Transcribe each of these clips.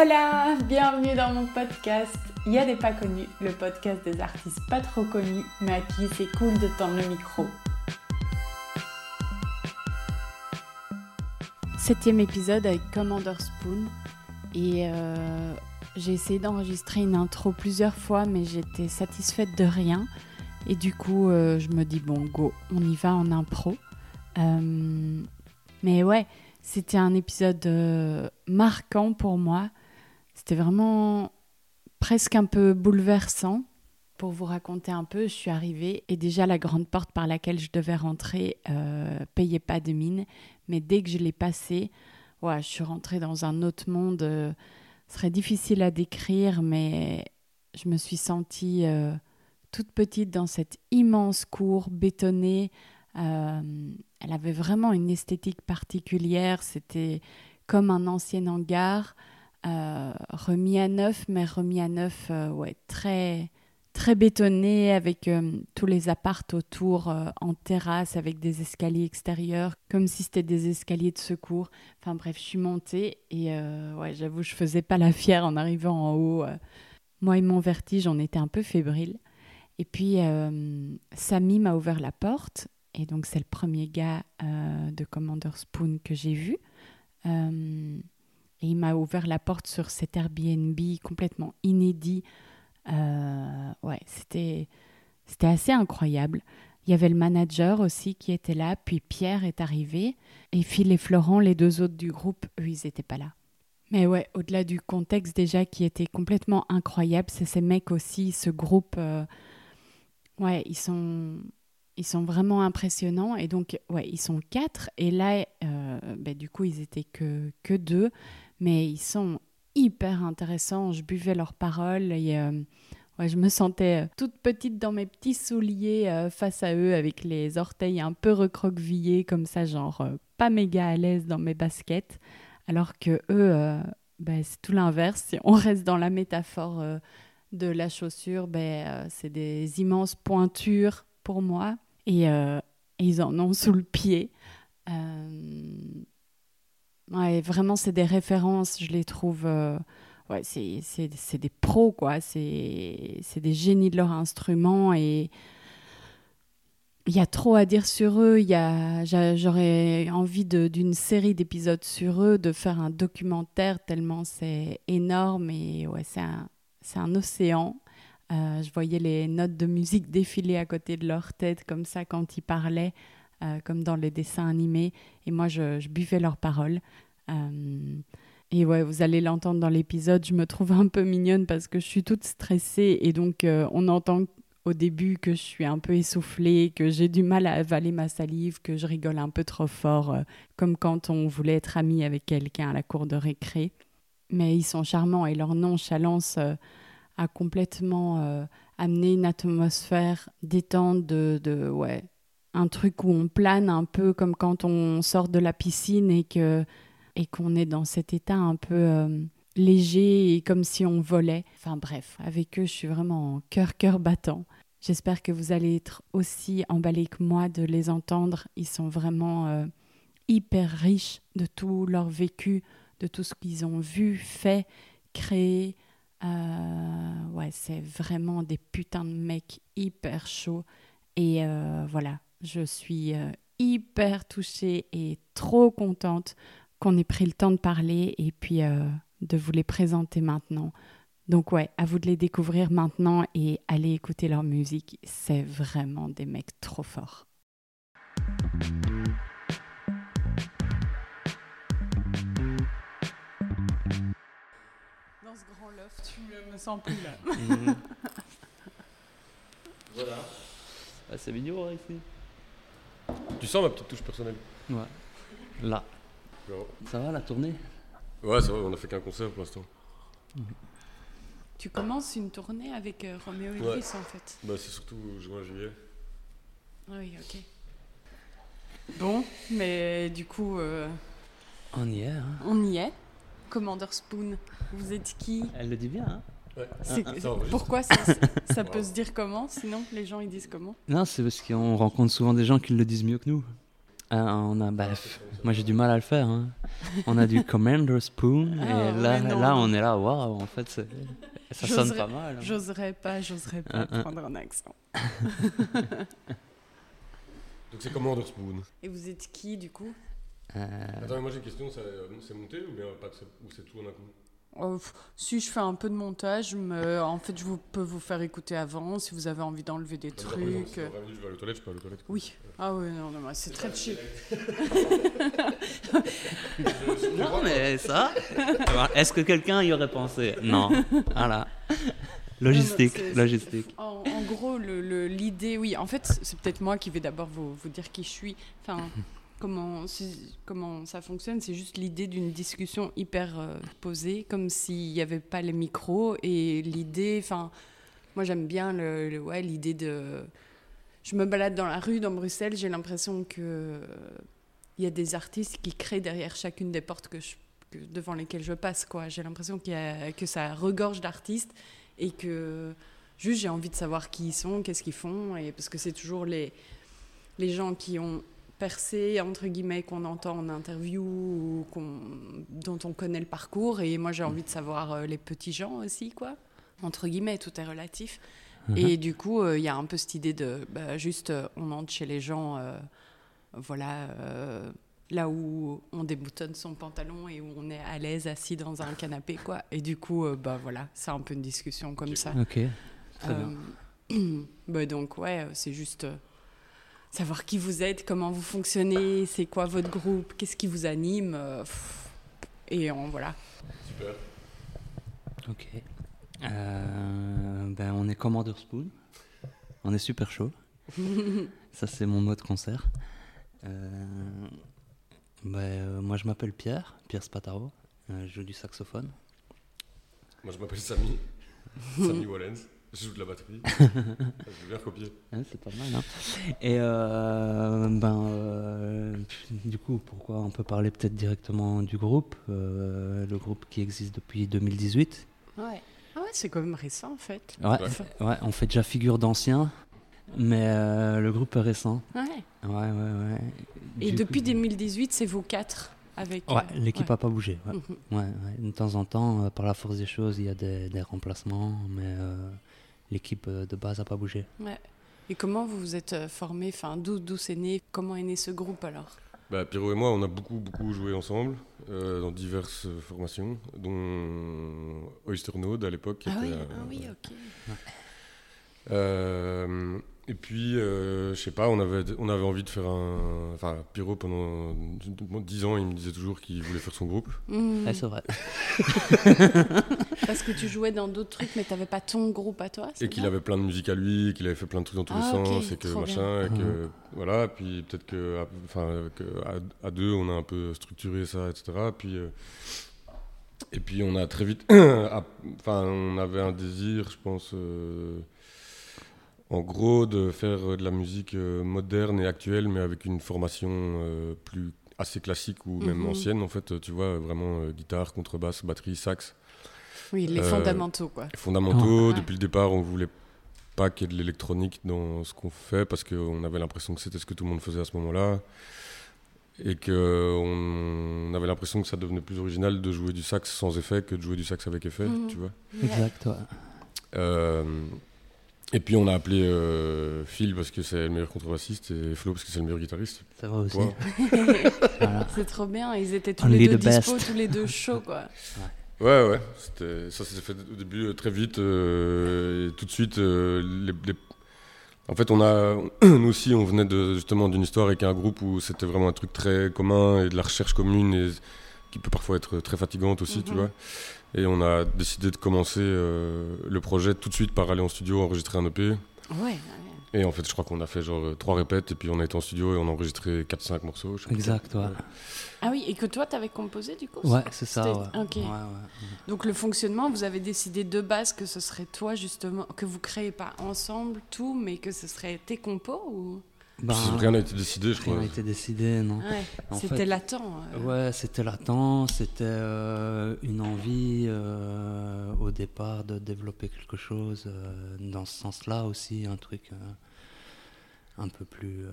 Hola, bienvenue dans mon podcast. Il y a des pas connus, le podcast des artistes pas trop connus, mais à qui c'est cool de tendre le micro. Septième épisode avec Commander Spoon. Et euh, j'ai essayé d'enregistrer une intro plusieurs fois, mais j'étais satisfaite de rien. Et du coup, euh, je me dis, bon, go, on y va en impro. Euh, mais ouais, c'était un épisode marquant pour moi c'était vraiment presque un peu bouleversant. Pour vous raconter un peu, je suis arrivée et déjà la grande porte par laquelle je devais rentrer euh, payait pas de mine. Mais dès que je l'ai passée, ouais, je suis rentrée dans un autre monde. Euh, ce serait difficile à décrire, mais je me suis sentie euh, toute petite dans cette immense cour bétonnée. Euh, elle avait vraiment une esthétique particulière. C'était comme un ancien hangar. Euh, remis à neuf, mais remis à neuf, euh, ouais, très, très bétonné, avec euh, tous les appartes autour en terrasse, avec des escaliers extérieurs, comme si c'était des escaliers de secours. Enfin bref, je suis montée et ouais, j'avoue, je faisais pas la fière en arrivant en haut. Moi et mon vertige, on était un peu fébrile. Et puis, Samy m'a ouvert la porte. Et donc, c'est le premier gars de Commander Spoon que j'ai vu. Et il m'a ouvert la porte sur cet Airbnb complètement inédit. Euh, ouais, c'était, c'était assez incroyable. Il y avait le manager aussi qui était là, puis Pierre est arrivé, et Phil et Florent, les deux autres du groupe, eux, ils n'étaient pas là. Mais ouais, au-delà du contexte déjà qui était complètement incroyable, c'est ces mecs aussi, ce groupe, euh, ouais, ils sont, ils sont vraiment impressionnants. Et donc, ouais, ils sont quatre, et là, euh, ben, du coup, ils étaient que, que deux mais ils sont hyper intéressants. Je buvais leurs paroles et euh, ouais, je me sentais euh, toute petite dans mes petits souliers euh, face à eux avec les orteils un peu recroquevillés comme ça, genre pas méga à l'aise dans mes baskets. Alors que eux, ben, c'est tout l'inverse. Si on reste dans la métaphore de la chaussure, ben, c'est des immenses pointures pour moi et ils en ont sous le pied. Vraiment, c'est des références, je les trouve. Euh, c'est des pros, quoi. C'est des génies de leur instrument et il y a trop à dire sur eux. J'aurais envie d'une série d'épisodes sur eux, de faire un documentaire tellement c'est énorme et c'est un, un océan. Euh, je voyais les notes de musique défiler à côté de leur tête comme ça quand ils parlaient. Euh, comme dans les dessins animés. Et moi, je, buvais leurs paroles. Euh, et ouais, vous allez l'entendre dans l'épisode, je me trouve un peu mignonne parce que je suis toute stressée et donc euh, on entend au début que je suis un peu essoufflée, que j'ai du mal à avaler ma salive, que je rigole un peu trop fort, comme quand on voulait être ami avec quelqu'un à la cour de récré. Mais ils sont charmants et leur nonchalance a complètement amené une atmosphère détente de, de ouais, un truc où on plane un peu comme quand on sort de la piscine et que et qu'on est dans cet état un peu euh, léger et comme si on volait. Enfin bref, avec eux, je suis vraiment en cœur cœur battant. J'espère que vous allez être aussi emballés que moi de les entendre. Ils sont vraiment euh, hyper riches de tout leur vécu, de tout ce qu'ils ont vu, fait, créé. Euh, ouais, c'est vraiment des putains de mecs hyper chauds. Et voilà, je suis euh, hyper touchée et trop contente qu'on ait pris le temps de parler et puis euh, de vous les présenter maintenant. Donc ouais, à vous de les découvrir maintenant et allez écouter leur musique. C'est vraiment des mecs trop forts. Dans ce grand love, tu me sens plus là. Mhm. voilà. Ah, c'est mignon. Hein, tu sens ma petite touche personnelle Ouais. Là. Ça va la tournée? Ouais, c'est vrai, on a fait qu'un concert pour l'instant. Tu commences une tournée avec euh, Roméo Ouais. Elvis en fait. Bah, c'est surtout juin, juillet. Ah Oui, ok. Bon, mais du coup, euh, On y est. Hein. on y est. Commander Spoon, vous êtes qui? Elle le dit bien. Hein Ouais. Ah. Pourquoi ça, ça peut Wow. se dire comment Sinon, les gens ils disent comment? Non, c'est parce qu'on rencontre souvent des gens qui le disent mieux que nous. Ah, on a, bah, moi j'ai du mal à le faire. hein. On a du Commander Spoon Ah, et là, on est là. Waouh, en fait, ça sonne pas mal. hein. J'oserais pas, j'oserais pas prendre un accent. Donc, c'est Commander Spoon. Et vous êtes qui du coup? Euh, Attends, mais moi j'ai une question ça, c'est monté ou bien pas de- ou c'est tout en un coup? Oh, pff, Si je fais un peu de montage, mais en fait je vous, peux vous faire écouter avant si vous avez envie d'enlever des trucs. si venir, je vais toilettes, je peux aller aux toilettes. quoi. Oui. Ah oui, non, non, c'est très chill. Non, mais ça. Est-ce que quelqu'un y aurait pensé? Non. Voilà. Logistique, logistique. En, en gros, le- le- l'idée, oui, en fait, c'est peut-être moi qui vais d'abord vous, vous dire qui je suis. Enfin, comment, ça fonctionne, c'est juste l'idée d'une discussion hyper euh, posée, comme s'il n'y avait pas les micros. Et l'idée, enfin, moi j'aime bien le, ouais, l'idée de. Je me balade dans la rue, dans Bruxelles, j'ai l'impression que il y a des artistes qui créent derrière chacune des portes que je- devant lesquelles je passe. J'ai l'impression que ça regorge d'artistes et que juste j'ai envie de savoir qui ils sont, qu'est-ce qu'ils font, et parce que c'est toujours les, les gens qui ont percé, entre guillemets, qu'on entend en interview ou dont on connaît le parcours, et moi j'ai envie de savoir euh, les petits gens aussi, quoi. Entre guillemets, tout est relatif. Et du coup, euh, il y a un peu cette idée de bah, juste, euh, on entre chez les gens, voilà, là où on déboutonne son pantalon et où on est à l'aise assis dans un canapé, quoi. Et du coup, euh, bah voilà, c'est un peu une discussion comme ça. Ok. Très bien. Bah donc ouais, c'est juste savoir qui vous êtes, comment vous fonctionnez, c'est quoi votre groupe, qu'est-ce qui vous anime, euh, pff, et on, voilà. Super. Ok. Euh, ben, on est Commander Spoon. On est super chaud. Ça, c'est mon mot de concert. Euh, ben, euh, moi, je m'appelle Pierre, Pierre Spataro. Euh, je joue du saxophone. Moi je m'appelle Samy. Samy Wallens. Je joue de la batterie. je vais bien copier. Ouais, c'est pas mal. Hein. Et euh, ben, euh, du coup, pourquoi on peut parler peut-être directement du groupe Euh, Le groupe qui existe depuis 2018. Ouais. Ah ouais, c'est quand même récent en fait. Ouais, Ouais. ouais, on fait déjà figure d'ancien, mais euh, le groupe est récent. Ouais. Ouais, ouais, ouais. Et depuis coup- 2018, c'est vous quatre avec. Ouais, euh, l'équipe ouais. a pas bougé. Ouais. Mhm. Ouais, ouais. De temps en temps, euh, par la force des choses, il y a des, des remplacements, mais euh, l'équipe euh, de base a pas bougé. Ouais. Et comment vous vous êtes formé Enfin, d'où d'où c'est né? Comment est né ce groupe alors? Bah, Pierrot et moi, on a beaucoup, beaucoup joué ensemble euh, dans diverses euh, formations, dont Oyster Node à l'époque. qui Ah oui, euh, ah oui, ok. Euh, et puis, euh, je sais pas, on avait, on avait envie de faire un. Enfin, Pierrot, pendant 10 ans, il me disait toujours qu'il voulait faire son groupe. Ouais, c'est vrai. Parce que tu jouais dans d'autres trucs, mais t'avais pas ton groupe à toi Et qu'il avait plein de musique à lui, qu'il avait fait plein de trucs dans tous Ah, les ok, sens, et que machin, et que. Mhm. Voilà, puis peut-être que. Enfin, que à, à deux, on a un peu structuré ça, etc. Puis. euh, et puis on a très vite, enfin on avait un désir, je pense, euh, en gros, de faire euh, de la musique euh, moderne et actuelle, mais avec une formation euh, plus assez classique ou même Mhm. ancienne en fait. Tu vois, vraiment guitare, contrebasse, batterie, sax, Oui, les Euh, fondamentaux, quoi. fondamentaux. Ouais. Depuis le départ, on voulait pas qu'il y ait de l'électronique dans ce qu'on fait parce qu'on avait l'impression que c'était ce que tout le monde faisait à ce moment-là. Et qu'on avait l'impression que ça devenait plus original de jouer du sax sans effet que de jouer du sax avec effet, Mhm. tu vois. Exact, ouais. Euh, et puis on a appelé euh, Phil parce que c'est le meilleur contrebassiste et Flo parce que c'est le meilleur guitariste. C'est vrai aussi. Voilà. C'est trop bien, ils étaient tous Only les deux the dispo, best. tous les deux chauds, quoi. Ouais, ouais, c'était- ça s'est fait au début euh, très vite. euh, et tout de suite, euh, les, les- en fait, on a, nous aussi, on venait de, justement d'une histoire avec un groupe où c'était vraiment un truc très commun et de la recherche commune et qui peut parfois être très fatigante aussi, tu Mhm. vois. Et on a décidé de commencer euh, le projet tout de suite par aller en studio enregistrer un EP. Ouais. Et en fait, je crois qu'on a fait genre euh, trois répètes et puis on a été en studio et on a enregistré 4-5 morceaux. je sais pas. Exact, ouais. Ah oui, et que toi, t'avais composé du coup? Ouais, c'est ça. Ouais. Donc le fonctionnement, vous avez décidé de base que ce serait toi justement, que vous créez pas ensemble tout, mais que ce serait tes compos ou? Ben, Rien n'a été décidé, je rien crois. n'a été décidé, non. Ouais, c'était latent. euh. Ouais, c'était latent, c'était euh, une envie euh, au départ de développer quelque chose euh, dans ce sens-là aussi, un truc euh, un peu plus, euh,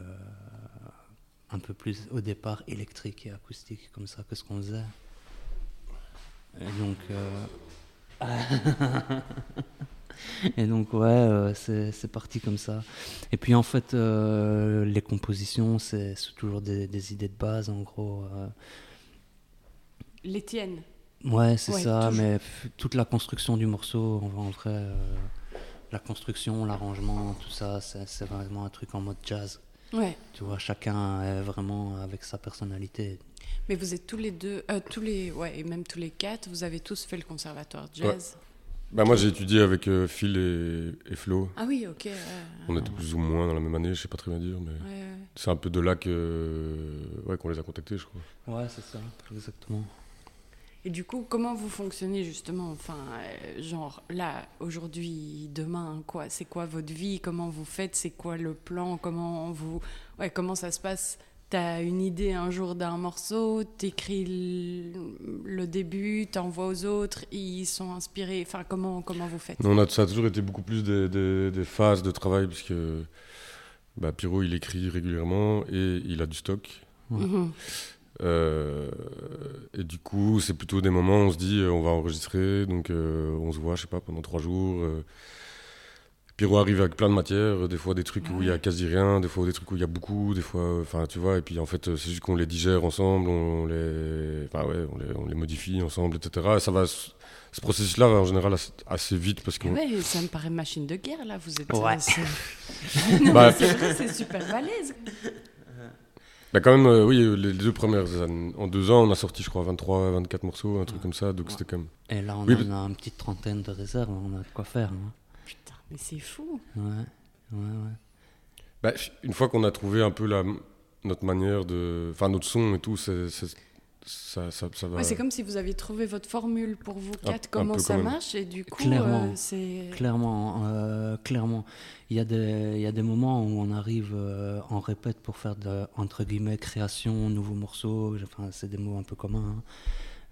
un peu plus au départ électrique et acoustique comme ça que ce qu'on faisait. Et donc, euh, et donc ouais, euh, c'est parti comme ça. Et puis en fait, euh, les compositions, c'est toujours des, des idées de base en gros. euh. Les tiennes. Ouais, c'est Ouais, ça, toujours. mais toute la construction du morceau, en, en vrai, euh, la construction, l'arrangement, tout ça, c'est vraiment un truc en mode jazz. Ouais. Tu vois, chacun est vraiment avec sa personnalité. Mais vous êtes tous les deux, tous les, ouais, et même tous les quatre, vous avez tous fait le conservatoire de jazz. Bah, moi, j'ai étudié avec euh, Phil et, et Flo. Ah oui, ok. ouais, On était plus ou moins dans la même année, je sais pas très bien dire, mais ouais, ouais. c'est un peu de là que ouais, qu'on les a contactés, je crois. Ouais, c'est ça, exactement. Et du coup, comment vous fonctionnez justement Enfin, euh, genre là, aujourd'hui, demain, quoi C'est quoi votre vie Comment vous faites C'est quoi le plan Comment vous, ouais, comment ça se passe T'as une idée un jour d'un morceau, t'écris le, le début, t'envoies aux autres, ils sont inspirés. Enfin, comment comment vous faites? On a, ça a toujours été beaucoup plus des, des- des phases de travail, puisque bah, Pierrot, il écrit régulièrement et il a du stock. Mhm. Euh, et du coup, c'est plutôt des moments où on se dit, euh, on va enregistrer, donc euh, on se voit, je sais pas, pendant trois jours. euh. Pierrot arrive avec plein de matières, des fois des trucs où il y a quasi rien, des fois des trucs où il y a beaucoup, des fois, enfin, tu vois, et puis en fait, euh, c'est juste qu'on les digère ensemble, on les, enfin ouais, on les, on les modifie ensemble, etc. Et ça va, ce ce processus-là va en général assez, assez vite parce que Eh ouais, ça me paraît machine de guerre là. Vous êtes. Ouais. euh, c'est- non, Bah, c'est vrai, c'est super balèze. Bah quand même, euh, oui, les deux premières années, en deux ans, on a sorti, je crois, 23, 24 morceaux, un truc comme ça, donc Ouais. c'était quand même... Et là, on Oui, en a une petite trentaine de réserves, on a de quoi faire. hein. Mais c'est fou. Ouais, ouais, ouais. Bah, une fois qu'on a trouvé un peu la, notre manière de... Enfin, notre son et tout, c'est, ça, ça, ça va... Ouais, c'est comme si vous aviez trouvé votre formule pour vous quatre, un comment ça marche, et du coup, Clairement. euh, c'est. Clairement, euh, clairement. Il y, a des, il y a des moments où on arrive euh, en répète pour faire de, entre guillemets, création, nouveaux morceaux. Enfin, c'est des mots un peu communs. hein.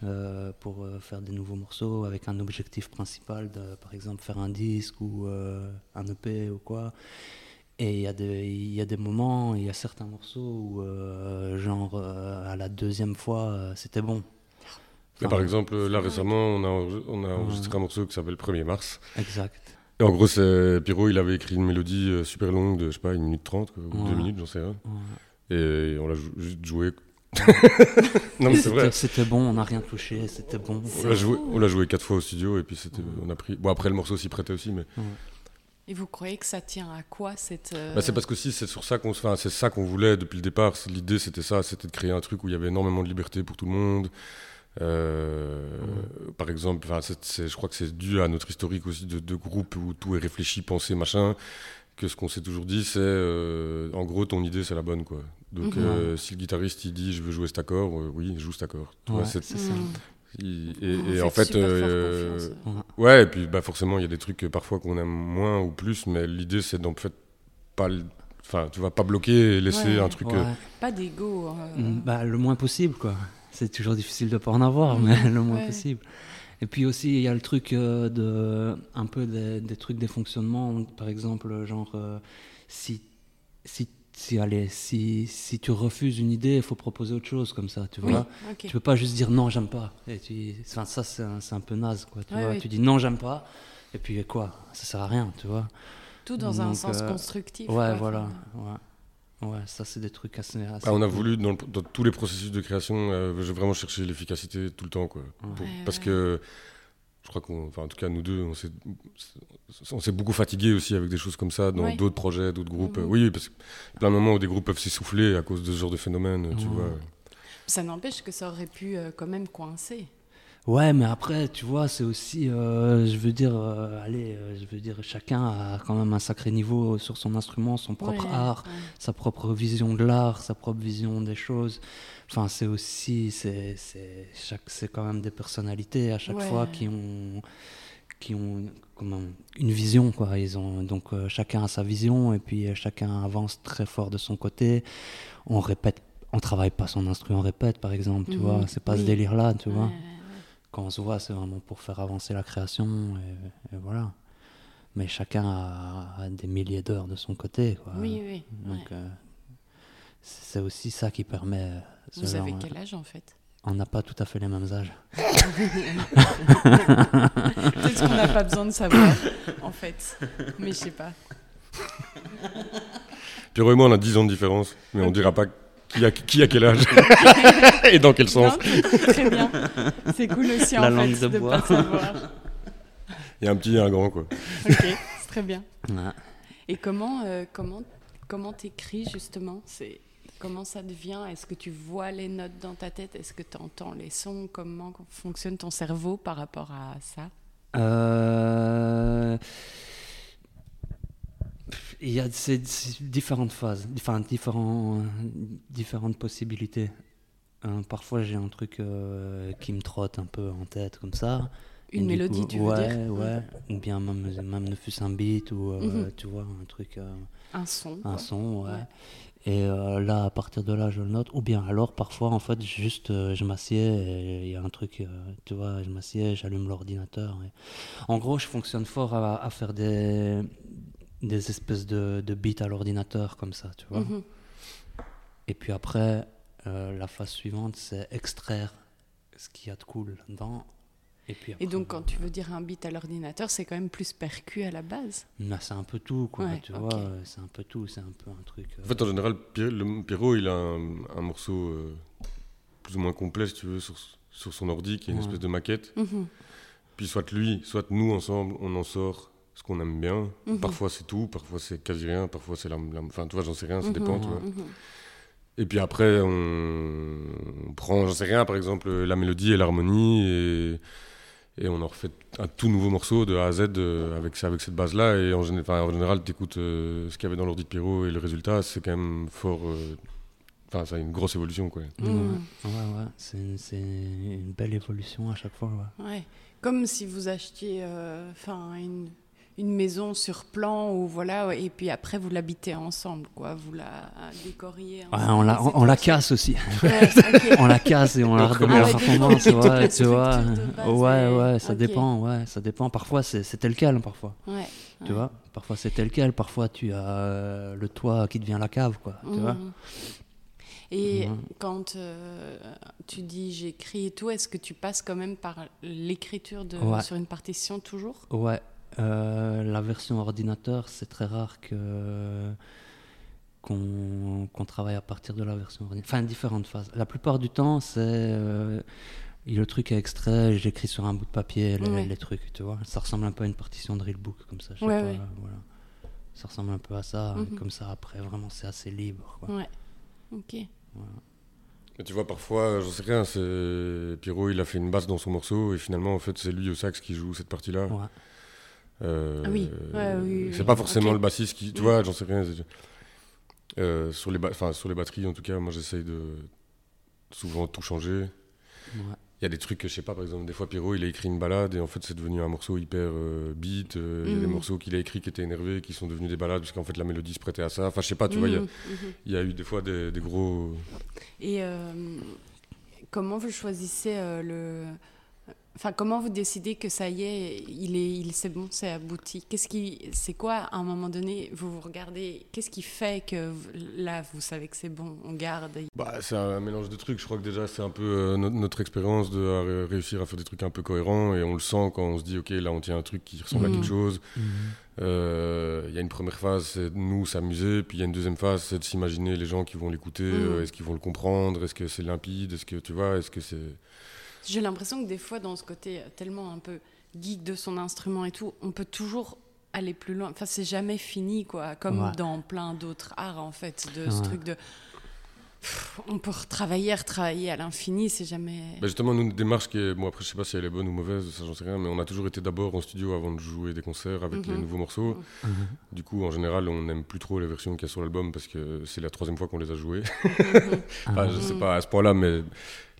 Euh, pour euh, faire des nouveaux morceaux avec un objectif principal de, par exemple, faire un disque ou euh, un EP ou quoi. Et il y, a des- il y a des moments, il y a certains morceaux où, genre, à la deuxième fois, c'était bon. Enfin, par exemple, là récemment, on a, on a enregistré un morceau qui s'appelle 1er mars. Exact. Et en gros, c'est Pierrot, il avait écrit une mélodie super longue de, je sais pas, une minute trente, quoi, ou Ouais. deux minutes, j'en sais rien. Ouais. Et on l'a juste joué. Non, mais c'est vrai. C'était- bon, on n'a rien touché, c'était bon. On l'a joué, fou. on l'a joué quatre fois au studio et puis c'était, on a pris. Bon après le morceau s'y prêtait aussi, mais Et vous croyez que ça tient à quoi cette. euh, bah, c'est parce qu'aussi c'est sur ça qu'on, se- enfin, c'est ça qu'on voulait depuis le départ. L'idée c'était ça, c'était de créer un truc où il y avait énormément de liberté pour tout le monde. Euh, Par exemple, c'est- je crois que c'est dû à notre historique aussi de, de groupe où tout est réfléchi, pensé, machin. Que ce qu'on s'est toujours dit, c'est euh, en gros ton idée c'est la bonne quoi. Donc Mhm. euh, si le guitariste il dit je veux jouer cet accord, euh, oui joue cet accord. Tu vois, Ouais, c'est- ça. il- et, et faites en fait, euh. Ouais. Ouais, et puis bah, forcément, il y a des trucs parfois qu'on aime moins ou plus, mais l'idée, c'est d'en fait pas. le- Enfin, tu vas pas bloquer et laisser Ouais. un truc. euh, Ouais. Pas d'ego. euh, Mm, Bah, le moins possible, quoi. C'est toujours difficile de pas en avoir, mais le moins Ouais. possible. Et puis aussi, il y a le truc euh, de. Un peu des, des trucs des fonctionnements. Par exemple, genre, euh, si. si si, allez, si, si tu refuses une idée, il faut proposer autre chose comme ça, tu Oui, vois. ok. Tu peux pas juste dire non, j'aime pas. Et tu, enfin, ça, c'est un, c'est un peu naze, quoi. Tu, Ouais, vois tu dis non, j'aime pas. Et puis quoi? Ça sert à rien, tu vois. Tout dans un sens euh, constructif. Ouais, voilà. Ouais. Ouais, ça, c'est des trucs assez. assez bah, on a voulu, dans, le- dans tous les processus de création, euh, j'ai vraiment cherché l'efficacité tout le temps. Quoi, Pour- Ouais, parce ouais. que je crois qu'on. Enfin, en tout cas, nous deux, on s'est, on s'est beaucoup fatigué aussi avec des choses comme ça dans Ouais. d'autres projets, d'autres groupes. Mhm. Oui, parce qu'il y a plein de moments où des groupes peuvent s'essouffler à cause de ce genre de phénomène, tu vois. Ça n'empêche que ça aurait pu euh, quand même coincer. Ouais, mais après, tu vois, c'est aussi, euh, je veux dire, euh, allez, euh, je veux dire, chacun a quand même un sacré niveau sur son instrument, son propre Ouais, art, ouais. sa propre vision de l'art, sa propre vision des choses. Enfin, c'est aussi, c'est, c'est, chaque, c'est quand même des personnalités à chaque Ouais. fois qui ont, qui ont comment, une vision, quoi. Ils ont donc chacun a sa vision et puis chacun avance très fort de son côté. On répète, on travaille pas son instrument, on répète, par exemple, tu Mhm. vois. C'est pas ce délire-là, tu vois quand on se voit, c'est vraiment pour faire avancer la création et, et voilà. Mais chacun a, a des milliers d'heures de son côté. Quoi. Oui, oui. Donc ouais. euh, c'est aussi ça qui permet. euh, ce Vous genre, avez euh, quel âge en fait? On n'a pas tout à fait les mêmes âges. Peut-être qu'on n'a pas besoin de savoir, en fait. Mais je sais pas. Pierrot et moi, on a 10 ans de différence, mais on dira pas qui a, qui a quel âge et dans quel sens. Non, très bien. C'est cool aussi La en langue fait de de bois. pas savoir. Il y a un petit et un grand, quoi. Ok, c'est très bien. Ouais. Et comment euh, comment comment t'écris justement? C'est comment ça devient? Est-ce que tu vois les notes dans ta tête? Est-ce que tu entends les sons? Comment fonctionne ton cerveau par rapport à ça? Euh, Il y a ces, ces différentes phases, enfin différents, différentes possibilités. Euh, parfois j'ai un truc euh, qui me trotte un peu en tête comme ça. Une mélodie, coup- tu veux dire Ouais, ou bien même, même ne fût-ce un beat ou euh, Mhm. tu vois un truc, euh, Un son. un quoi. son, ouais. Ouais. Et là, à partir de là, je le note. Ou bien alors, parfois, en fait, juste, je m'assieds et il y a un truc, tu vois, je m'assieds, j'allume l'ordinateur. et- En gros, je fonctionne fort à, à faire des, des espèces de, de beats à l'ordinateur comme ça, tu vois. Mhm. Et puis après, euh, la phase suivante, c'est extraire ce qu'il y a de cool là-dedans. Et, puis Et donc, quand tu veux dire un beat à l'ordinateur, c'est quand même plus percu à la base. là, c'est un peu tout, quoi, Ouais, tu vois. euh, C'est un peu tout, c'est un peu un truc. euh, En fait, en général, Pierrot, il a un, un morceau euh, plus ou moins complet, si tu veux, sur, sur son ordi, qui est une Ouais. espèce de maquette. Mhm. Puis soit lui, soit nous, ensemble, on en sort ce qu'on aime bien. Mhm. Parfois, c'est tout, parfois, c'est quasi rien, parfois, c'est la, la- Enfin, tu vois, j'en sais rien, ça dépend, Mhm, tu vois. mhm. Et puis après, on, on prend, j'en sais rien, par exemple, la mélodie et l'harmonie, et, et on en refait un tout nouveau morceau de A à Z euh, avec, avec cette base-là. Et en, géné- enfin, en général, tu écoutes ce qu'il y avait dans l'ordi de Pierrot, et le résultat, c'est quand même fort. euh, Enfin, ça a une grosse évolution, quoi. Ouais, ouais, ouais, c'est une, belle évolution à chaque fois. Ouais. Ouais. Comme si vous achetiez euh, enfin, une, une maison sur plan, ou voilà, et puis après vous l'habitez ensemble, quoi. Vous la décoriez Ouais, on la, on, la casse aussi. Ouais, on la casse et on la redonne ah la ouais, performance, ouais, tu vois. Ouais, ouais, ça dépend, ouais, ça dépend. Parfois, c'est tel quel, parfois. Ouais, Tu ouais. vois Parfois, c'est tel quel. Parfois, tu as euh, le toit qui devient la cave, quoi. Tu vois. Et Mhm. quand euh, tu dis j'écris et tout, est-ce que tu passes quand même par l'écriture de Ouais. sur une partition toujours? Ouais, euh, la version ordinateur, c'est très rare que qu'on travaille à partir de la version ordinateur. Enfin, différentes phases. La plupart du temps, c'est euh, le truc est extrait, j'écris sur un bout de papier les, Ouais. les trucs, tu vois. Ça ressemble un peu à une partition de Drillbook, comme ça. Je sais Ouais, pas, ouais. voilà. Ça ressemble un peu à ça, Mhm. comme ça après, vraiment, c'est assez libre. Quoi. Ouais. Ok. Tu vois, parfois, j'en sais rien, Pierrot, il a fait une basse dans son morceau, et finalement, en fait, c'est lui au sax qui joue cette partie-là. Ouais. Euh, Ah oui, ouais, oui, c'est oui. pas forcément le bassiste qui. Tu Mm. vois, j'en sais rien. Euh, sur, les enfin, sur les batteries, en tout cas, moi, j'essaye de souvent tout changer. Ouais. Il y a des trucs que je sais pas, par exemple, des fois Pierrot il a écrit une balade et en fait c'est devenu un morceau hyper euh, beat. Il y a des Mhm. morceaux qu'il a écrits qui étaient énervés, qui sont devenus des balades, parce qu'en fait la mélodie se prêtait à ça. Enfin, je sais pas, tu vois, il y a- y, a eu des fois des, des gros. Et comment vous choisissez le. Enfin, comment vous décidez que ça y est, il est, il, c'est bon, c'est abouti? Qu'est-ce qui, c'est quoi à un moment donné Vous vous regardez, qu'est-ce qui fait que là, vous savez que c'est bon, on garde? Bah, c'est un mélange de trucs. Je crois que déjà c'est un peu euh, no- notre expérience de euh, réussir à faire des trucs un peu cohérents et on le sent quand on se dit ok là on tient un truc qui ressemble à quelque chose. Mhm. Euh, Il y a une première phase, c'est de nous s'amuser, puis il y a une deuxième phase, c'est de s'imaginer les gens qui vont l'écouter. Mhm. euh, est-ce qu'ils vont le comprendre? Est-ce que c'est limpide? Est-ce que tu vois Est-ce que c'est J'ai l'impression que des fois, dans ce côté euh, tellement un peu geek de son instrument et tout, on peut toujours aller plus loin. Enfin, c'est jamais fini, quoi. Comme Ouais. dans plein d'autres arts, en fait, de ce truc de. On peut retravailler, retravailler à l'infini, c'est jamais. Bah, justement, nous, une démarche qui est. Bon, après, je sais pas si elle est bonne ou mauvaise, ça, j'en sais rien, mais on a toujours été d'abord en studio avant de jouer des concerts avec les Mhm. nouveaux morceaux. Mhm. Du coup, en général, on n'aime plus trop les versions qu'il y a sur l'album parce que c'est la troisième fois qu'on les a jouées. Enfin, je sais Mhm. pas à ce point-là, mais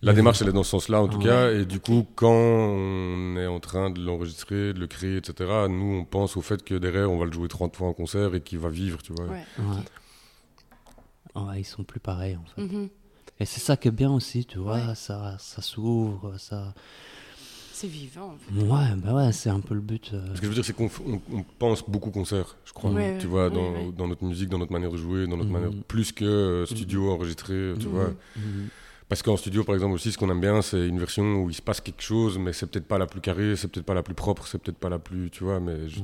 la Mhm. démarche, elle est dans ce sens-là, en tout Ouais. cas. Et du coup, quand on est en train de l'enregistrer, de le créer, etc., nous, on pense au fait que derrière, on va le jouer 30 fois en concert et qu'il va vivre, tu vois. Ouais. Ouais. Ouais, ils sont plus pareils en fait. Mhm. Et c'est ça qui est bien aussi, tu vois, Ouais. ça, ça s'ouvre, ça. C'est vivant. en fait. Ouais, bah ouais, c'est un peu le but. euh. Ce que je veux dire, c'est qu'on pense beaucoup concert, je crois. Ouais, tu ouais, vois, ouais, dans, ouais. dans notre musique, dans notre manière de jouer, dans notre manière. Plus que euh, studio enregistré, tu vois. Parce qu'en studio, par exemple, aussi, ce qu'on aime bien, c'est une version où il se passe quelque chose, mais c'est peut-être pas la plus carrée, c'est peut-être pas la plus propre, c'est peut-être pas la plus. Tu vois, mais. je-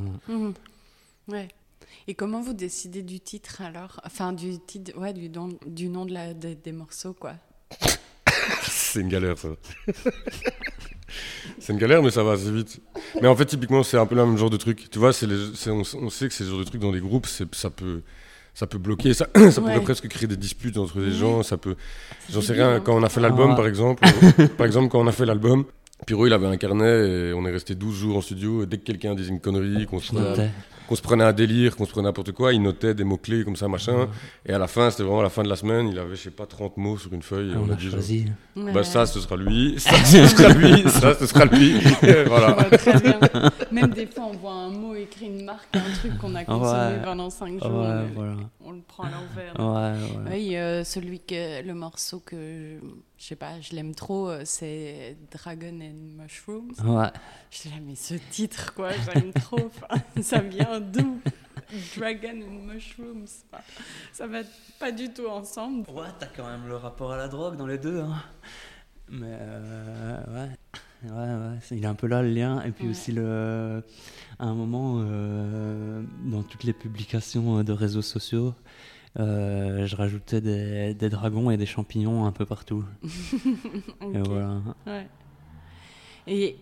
Ouais. Et comment vous décidez du titre alors? Enfin, du titre, ouais, du, don- du nom de la, des- des morceaux, quoi. c'est une galère, ça. c'est une galère, mais ça va assez vite. Mais en fait, typiquement, c'est un peu le même genre de truc. Tu vois, c'est les- on, on sait que c'est le genre de truc dans des groupes, ça peut. Ça peut bloquer, ça, ça pourrait Ouais. presque créer des disputes entre les gens. Ça peut, J'en sais rien, hein. quand on a fait l'album Ah. par exemple, par exemple quand on a fait l'album, Pyro il avait un carnet et on est resté 12 jours en studio et dès que quelqu'un disait une connerie, qu'on se, Qu'on se prenait un délire, qu'on se prenait n'importe quoi, il notait des mots-clés comme ça, machin. Et à la fin, c'était vraiment la fin de la semaine, il avait, je sais pas, 30 mots sur une feuille et Ah, on, on a a dit, genre, bah ça ce sera lui, ça ce sera lui, ça ce sera lui. Et voilà. Ouais, très bien. Même des fois, on voit un mot écrit, une marque, un truc qu'on a consommé Ouais. pendant 5 jours. Ouais, on, voilà. On le prend à l'envers. Ouais, ouais. Oui, euh, celui que le morceau que je sais pas, je l'aime trop, euh, c'est Dragon and Mushrooms. Ouais. Je dis, mais ce titre, quoi, j'aime trop. Ça vient d'où? Dragon and Mushrooms. Enfin, ça va pas du tout ensemble. Ouais, t'as quand même le rapport à la drogue dans les deux. Hein. Mais euh, ouais. Ouais, ouais, il est un peu là le lien. Et puis Ouais. aussi, le, à un moment, euh, dans toutes les publications euh, de réseaux sociaux, euh, je rajoutais des, des dragons et des champignons un peu partout. Et voilà. Ouais. Et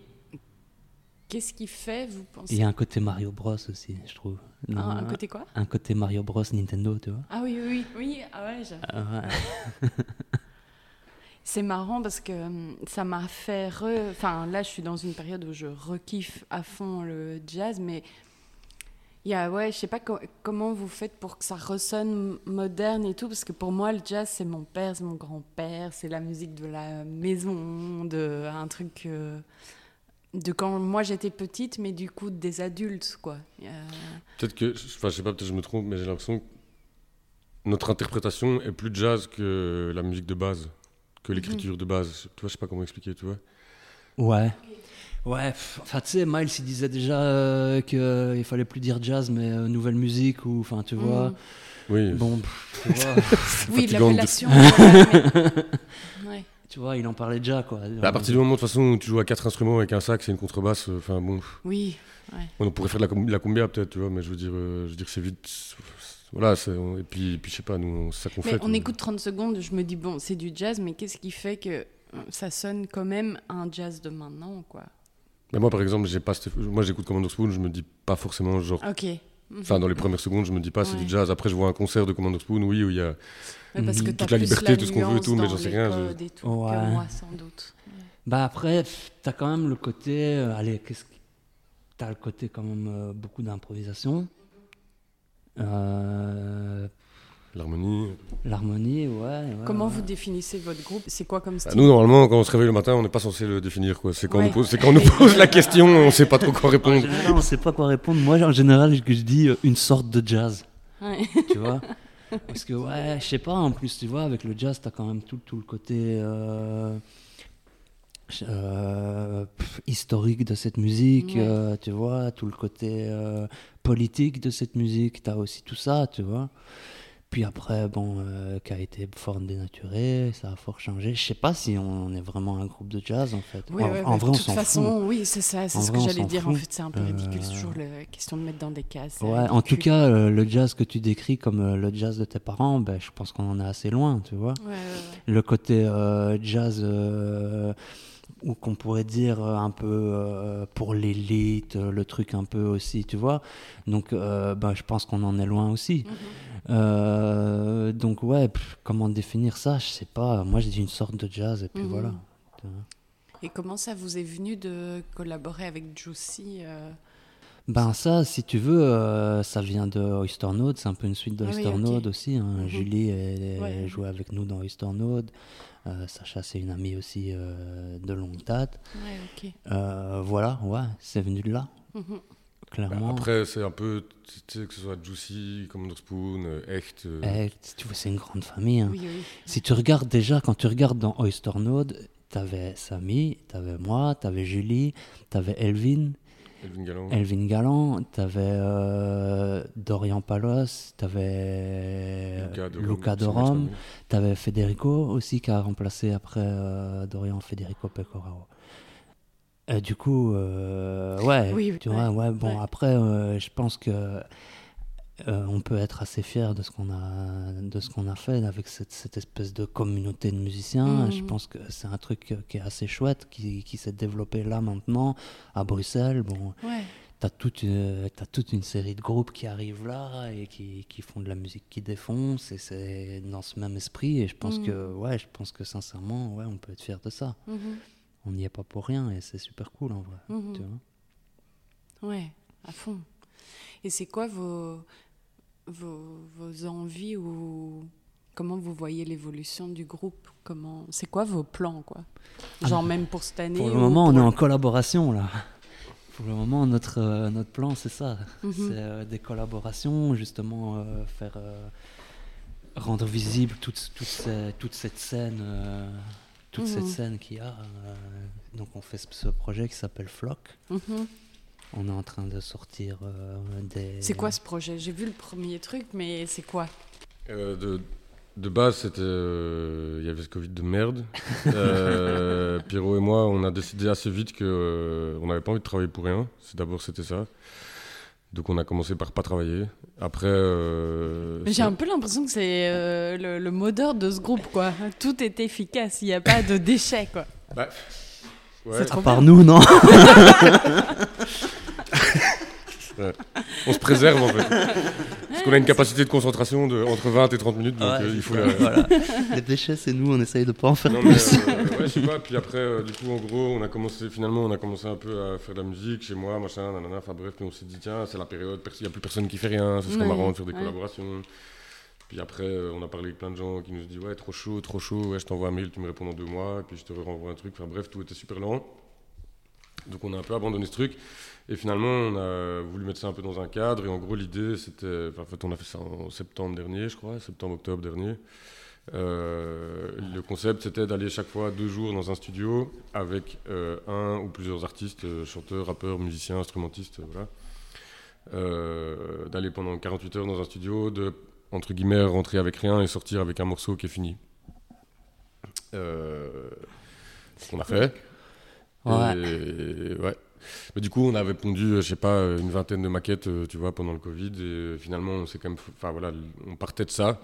qu'est-ce qui fait, vous pensez? Il y a un côté Mario Bros aussi, je trouve. un, côté quoi? Un côté Mario Bros Nintendo, tu vois. Ah oui, oui, oui, oui. Ah. Ah ouais. C'est marrant parce que hum, ça m'a fait re... Enfin, là, je suis dans une période où je rekiffe à fond le jazz, mais il y a, ouais, je sais pas co- comment vous faites pour que ça ressonne moderne et tout, parce que pour moi, le jazz, c'est mon père, c'est mon grand-père, c'est la musique de la maison, de un truc euh, de quand moi j'étais petite, mais du coup des adultes, quoi. Peut-être que, enfin je sais pas, peut-être je me trompe, mais j'ai l'impression que notre interprétation est plus jazz que la musique de base, que l'écriture de base. Tu vois, je sais pas comment expliquer, tu vois. Ouais. Ouais, pff, enfin tu sais, Miles il disait déjà euh, qu'il fallait plus dire jazz mais euh, nouvelle musique ou enfin tu vois. Mhm. Oui. Bon, pff, tu vois, Oui, l'appellation. ouais. tu vois, il en parlait déjà quoi. Bah, à partir du moment de toute façon où tu joues à quatre instruments avec un sax et une contrebasse, euh, enfin bon, Oui, on pourrait faire de la, com- la cumbia peut-être, tu vois, mais je veux dire, euh, je veux dire c'est vite. Voilà, et puis, je sais pas, nous, c'est ça qu'on Mais fait. on écoute 30 secondes, je me dis, bon, c'est du jazz, mais qu'est-ce qui fait que euh, ça sonne quand même un jazz de maintenant, quoi? Mais moi par exemple, j'ai pas, cette- moi j'écoute Commander Spoon, je me dis pas forcément genre. Ok. Enfin, dans les premières secondes, je me dis pas c'est Ouais. du jazz. Après, je vois un concert de Commander Spoon, oui, où il y a. Ouais, parce que Toute la liberté, tout ce qu'on veut et tout, mais j'en sais rien, je- et tout Ouais. que moi, sans doute. Bah après, t'as quand même le côté, euh, allez, qu'est-ce que t'as le côté quand même euh, beaucoup d'improvisation. Euh, L'harmonie. L'harmonie, ouais. ouais, Comment ouais. vous définissez votre groupe? C'est quoi comme Bah, style? Nous, normalement, quand on se réveille le matin, on n'est pas censé le définir. quoi. C'est quand, on Ouais. nous pose- c'est quand on nous pose la question, on sait pas trop quoi En répondre. général, on sait pas quoi répondre. Moi, en général, je, je dis euh, une sorte de jazz. Ouais. tu vois? Parce que, ouais, je sais pas, en plus, tu vois, avec le jazz, t'as quand même tout, tout le côté euh, euh, pff, historique de cette musique, Ouais. euh, tu vois, tout le côté euh, politique de cette musique, t'as aussi tout ça, tu vois. Puis après, bon, qui a été fort dénaturé, ça a fort changé. Je sais pas si on est vraiment un groupe de jazz, en fait. Oui, en, ouais, en ouais, vrai, on de toute façon, fout. oui, c'est ça, c'est ce vrai, que j'allais dire. En fait, c'est un peu ridicule, c'est toujours la question de mettre dans des cases. Ouais, en tout cas, le jazz que tu décris comme le jazz de tes parents, ben, je pense qu'on en est assez loin, tu vois. Ouais. Le côté jazz, ou qu'on pourrait dire euh, un peu euh, pour l'élite, euh, le truc un peu aussi, tu vois. Donc, euh, ben, je pense qu'on en est loin aussi. Mhm. Euh, donc ouais, pff, comment définir ça Je sais pas. Moi, j'ai dit une sorte de jazz et puis Mhm. voilà. Et comment ça vous est venu de collaborer avec Juicy Ben ça, si tu veux, euh, ça vient de Oyster Node, c'est un peu une suite de Ah oui, aussi. hein. Mhm. Julie, elle, elle Ouais. jouait avec nous dans Oyster Node. Euh, Sacha, c'est une amie aussi euh, de longue date. Ouais. Euh, voilà, ouais, c'est venu de là, Mhm. Bah, clairement. après, c'est un peu, tu sais, que ce soit Juicy, Commander Spoon, Echt. euh, Eh, tu vois, c'est une grande famille. hein. Oui, oui. Si tu regardes déjà, quand tu regardes dans Oyster Node, t'avais Samy, t'avais moi, t'avais Julie, t'avais Elvin, Elvin Galland. Elvin Galland, t'avais euh, Dorian Palos, t'avais Luca de Rome, t'avais Federico aussi qui a remplacé après euh, Dorian Federico Pecoraro. Et du coup, euh, ouais, Oui, tu ouais, vois, ouais, bon, ouais. après, euh, je pense que euh, on peut être assez fier de ce qu'on a, de ce qu'on a fait avec cette, cette espèce de communauté de musiciens. Mhm. Je pense que c'est un truc qui est assez chouette, qui, qui s'est développé là maintenant à Bruxelles. Bon, Ouais. T'as toute, euh, t'as toute une série de groupes qui arrivent là et qui, qui font de la musique qui défonce et c'est dans ce même esprit et je pense Mhm. que ouais je pense que sincèrement ouais on peut être fier de ça Mhm. on n'y est pas pour rien et c'est super cool en vrai tu vois Ouais, à fond. Et c'est quoi vos, vos, vos envies ou comment vous voyez l'évolution du groupe? Comment C'est quoi vos plans, quoi? Genre même pour cette année pour le moment on est en collaboration là pour le moment notre euh, notre plan c'est ça Mhm. c'est euh, des collaborations justement euh, faire rendre visible toute toute, ces- toute cette scène toute cette Mhm. scène qu'il y a donc on fait ce, ce projet qui s'appelle Flock Mhm. On est en train de sortir euh, des. C'est quoi ce projet? J'ai vu le premier truc, mais c'est quoi? Euh, de, de base, c'était. euh, Il y avait ce Covid de merde. Euh, Pierrot et moi, on a décidé assez vite que euh, on n'avait pas envie de travailler pour rien. C'est d'abord c'était ça. Donc on a commencé par pas travailler. Après. euh, Mais J'ai un peu l'impression que c'est euh, le, le mot d'ordre de ce groupe, quoi. Tout est efficace, il n'y a pas de déchets, quoi. Bah, ouais. C'est À trop part bien. nous, non? On se préserve en fait. Parce qu'on a une capacité de concentration de entre 20 et 30 minutes, donc Ouais, euh, il faut la. voilà. Les déchets, c'est nous, on essaye de pas en faire Non, mais, plus. euh, ouais, je sais pas. Puis après, euh, du coup, en gros, on a commencé, finalement, on a commencé un peu à faire de la musique chez moi, machin, nanana. Enfin bref, puis on s'est dit, tiens, c'est la période, il n'y a plus personne qui fait rien, ce serait Ouais, marrant de faire des ouais. collaborations. Puis après, euh, on a parlé avec plein de gens qui nous ont dit, ouais, trop chaud, trop chaud, ouais, je t'envoie un mail, tu me réponds dans deux mois, et puis je te renvoie un truc. Enfin bref, tout était super lent. Donc on a un peu abandonné ce truc. Et finalement, on a voulu mettre ça un peu dans un cadre. Et en gros, l'idée, c'était. enfin, En fait, on a fait ça en septembre dernier, je crois, septembre-octobre dernier. Euh, le concept, c'était d'aller chaque fois deux jours dans un studio avec euh, un ou plusieurs artistes, euh, chanteurs, rappeurs, musiciens, instrumentistes, voilà. Euh, d'aller pendant 48 heures dans un studio, de, entre guillemets, rentrer avec rien et sortir avec un morceau qui est fini. Euh, ce qu'on a fait. Ouais. Et, ouais. Mais du coup, on avait pondu, euh, je sais pas, une vingtaine de maquettes, euh, tu vois, pendant le Covid. Et euh, finalement, on s'est quand même, enfin voilà, on partait de ça.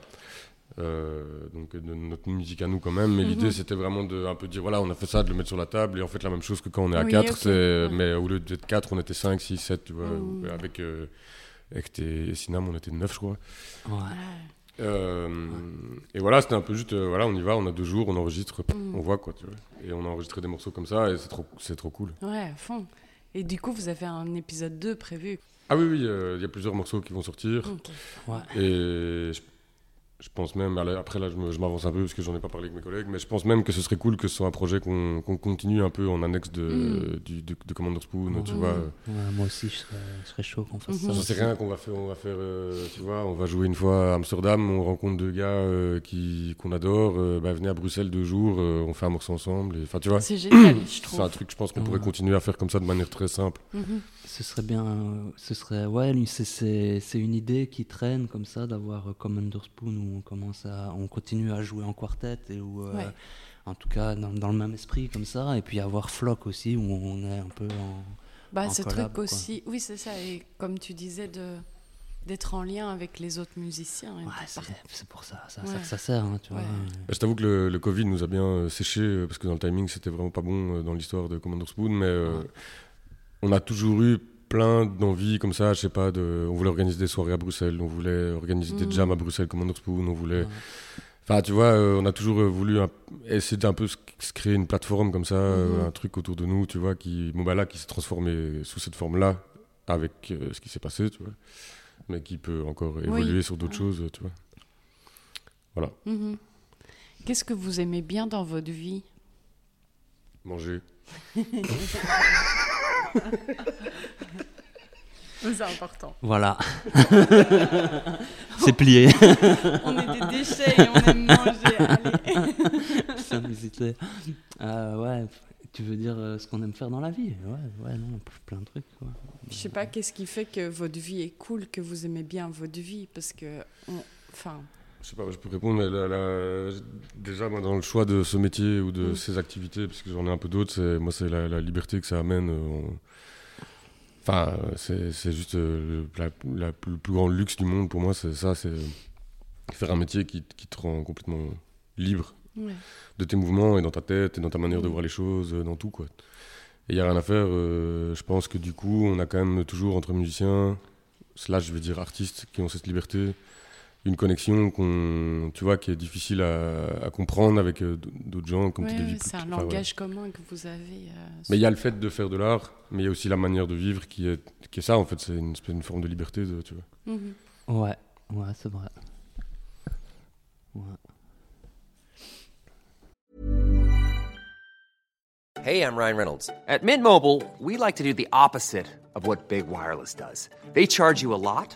Euh, donc de notre musique à nous quand même. Mais Mhm. l'idée, c'était vraiment de un peu dire, voilà, on a fait ça, de le mettre sur la table. Et en fait, la même chose que quand on est à Oui, 4, ok. c'est, Ouais. mais au lieu d'être 4, on était 5, 6, 7, tu vois. Mhm. Avec, euh, avec tes Sinam, on était 9, je crois. Ouais. Euh, Et voilà, c'était un peu juste, euh, voilà, on y va, on a deux jours, on enregistre, Mhm. on voit quoi, tu vois. Et on a enregistré des morceaux comme ça, et c'est trop, c'est trop cool. Ouais, à fond. Et du coup, vous avez un épisode 2 prévu. Ah oui, oui, euh, il y a plusieurs morceaux qui vont sortir. Ok. Ouais. Et je, je pense même, après là je je m'avance un peu parce que j'en ai pas parlé avec mes collègues, mais je pense même que ce serait cool que ce soit un projet qu'on continue un peu en annexe de, Mm. du, de, de Commander Spoon, tu vois. Ouais, moi aussi, je serais, je serais chaud qu'on fasse Mhm. ça. J'en sais rien qu'on va faire, on va faire, euh, tu vois, on va jouer une fois à Amsterdam, on rencontre deux gars euh, qui qu'on adore, euh, bah, venez à Bruxelles deux jours, euh, on fait un morceau ensemble, et- enfin tu vois. C'est génial, je C'est trouve. un truc, je pense qu'on Ouais. pourrait continuer à faire comme ça de manière très simple. Mhm. Ce serait bien, euh, ce serait, ouais, c'est- c'est c'est une idée qui traîne comme ça d'avoir euh, Commander Spoon où on commence à, on continue à jouer en quartet et où, euh, Ouais. en tout cas dans, dans le même esprit comme ça, et puis avoir Flock aussi où on est un peu en, Bah, En ce collab, truc quoi. aussi, oui, c'est ça. Et comme tu disais, de d'être en lien avec les autres musiciens. ouais, c'est pour ça, ça, Ouais. ça que ça sert, hein, tu Ouais. vois. Bah, Je t'avoue que le, le Covid nous a bien euh, séché parce que dans le timing c'était vraiment pas bon euh, dans l'histoire de Commander Spoon, mais euh. On a toujours eu plein d'envies comme ça, je sais pas, de, on voulait organiser des soirées à Bruxelles, on voulait organiser des Mhm. jams à Bruxelles comme Spoon, on voulait... Ouais. Enfin, tu vois, euh, on a toujours euh, voulu un- essayer d'un peu se, créer une plateforme comme ça, euh, Mhm. un truc autour de nous, tu vois, qui, bon, bah là, qui s'est transformé sous cette forme-là, avec euh, ce qui s'est passé, tu vois, mais qui peut encore évoluer sur d'autres Ouais. choses, tu vois. Mhm. Qu'est-ce que vous aimez bien dans votre vie? Manger. C'est important. Voilà. c'est plié. On est des déchets et on aime manger. Allez. Ça m'hésitait. Euh, ouais, tu veux dire euh, ce qu'on aime faire dans la vie Ouais, ouais, non, plein de trucs. Quoi. Je sais pas qu'est-ce qui fait que votre vie est cool, que vous aimez bien votre vie, parce que, on- enfin, Je sais pas, je peux répondre, mais déjà, moi, dans le choix de ce métier ou de Mm. ces activités, parce que j'en ai un peu d'autres, c'est, moi, c'est la, la liberté que ça amène. euh, on- Enfin, c'est, c'est juste euh, le, la- la- le plus grand luxe du monde pour moi, c'est ça, c'est faire un métier qui, qui te rend complètement libre ouais. de tes mouvements et dans ta tête et dans ta manière de Mm. voir les choses, euh, dans tout, quoi. Et il n'y a rien à faire. euh, je pense que du coup, on a quand même toujours entre musiciens, slash, je vais dire artistes, qui ont cette liberté, une connexion qu'on, tu vois, qui est difficile à, à comprendre avec euh, d'autres gens, comme Ouais, ouais, c'est un enfin, langage commun que vous avez. euh, Mais il y a le fait de faire de l'art, mais il y a aussi la manière de vivre qui est, qui est ça, en fait. C'est une, une forme de liberté, de, tu vois. Mhm. Ouais, ouais, c'est vrai. Ouais. Hey, I'm Ryan Reynolds. At Mint Mobile, we like to do the opposite of what Big Wireless does. They charge you a lot,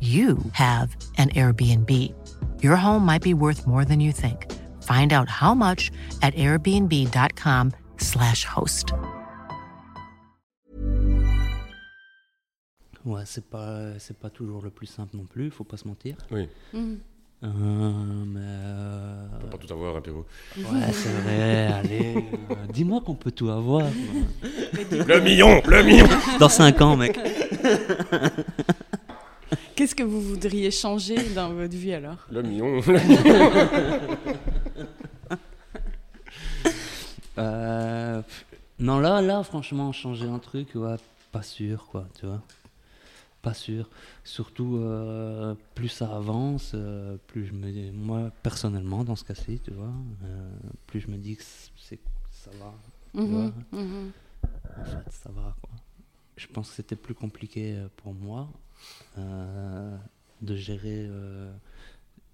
you have an Airbnb. Your home might be worth more than you think. Find out how much at airbnb.com/slash host. Ouais, c'est pas, c'est pas toujours le plus simple non plus, faut pas se mentir. Oui, Mhm. Euh, mais. euh, on peut pas tout avoir, hein, Pierrot. Ouais, c'est vrai, allez. euh, Dis-moi qu'on peut tout avoir. Le million Le million Dans 5 ans, mec. Qu'est-ce que vous voudriez changer dans votre vie alors? Le million. Euh, non, là, là, franchement, changer un truc, ouais, pas sûr, quoi, tu vois. Pas sûr. Surtout, euh, plus ça avance, euh, plus je me dis, moi, personnellement, dans ce cas-ci, tu vois, euh, plus je me dis que c'est, ça va. tu Mhm, vois. mhm. En fait, ça va, quoi. Je pense que c'était plus compliqué pour moi euh, de gérer euh,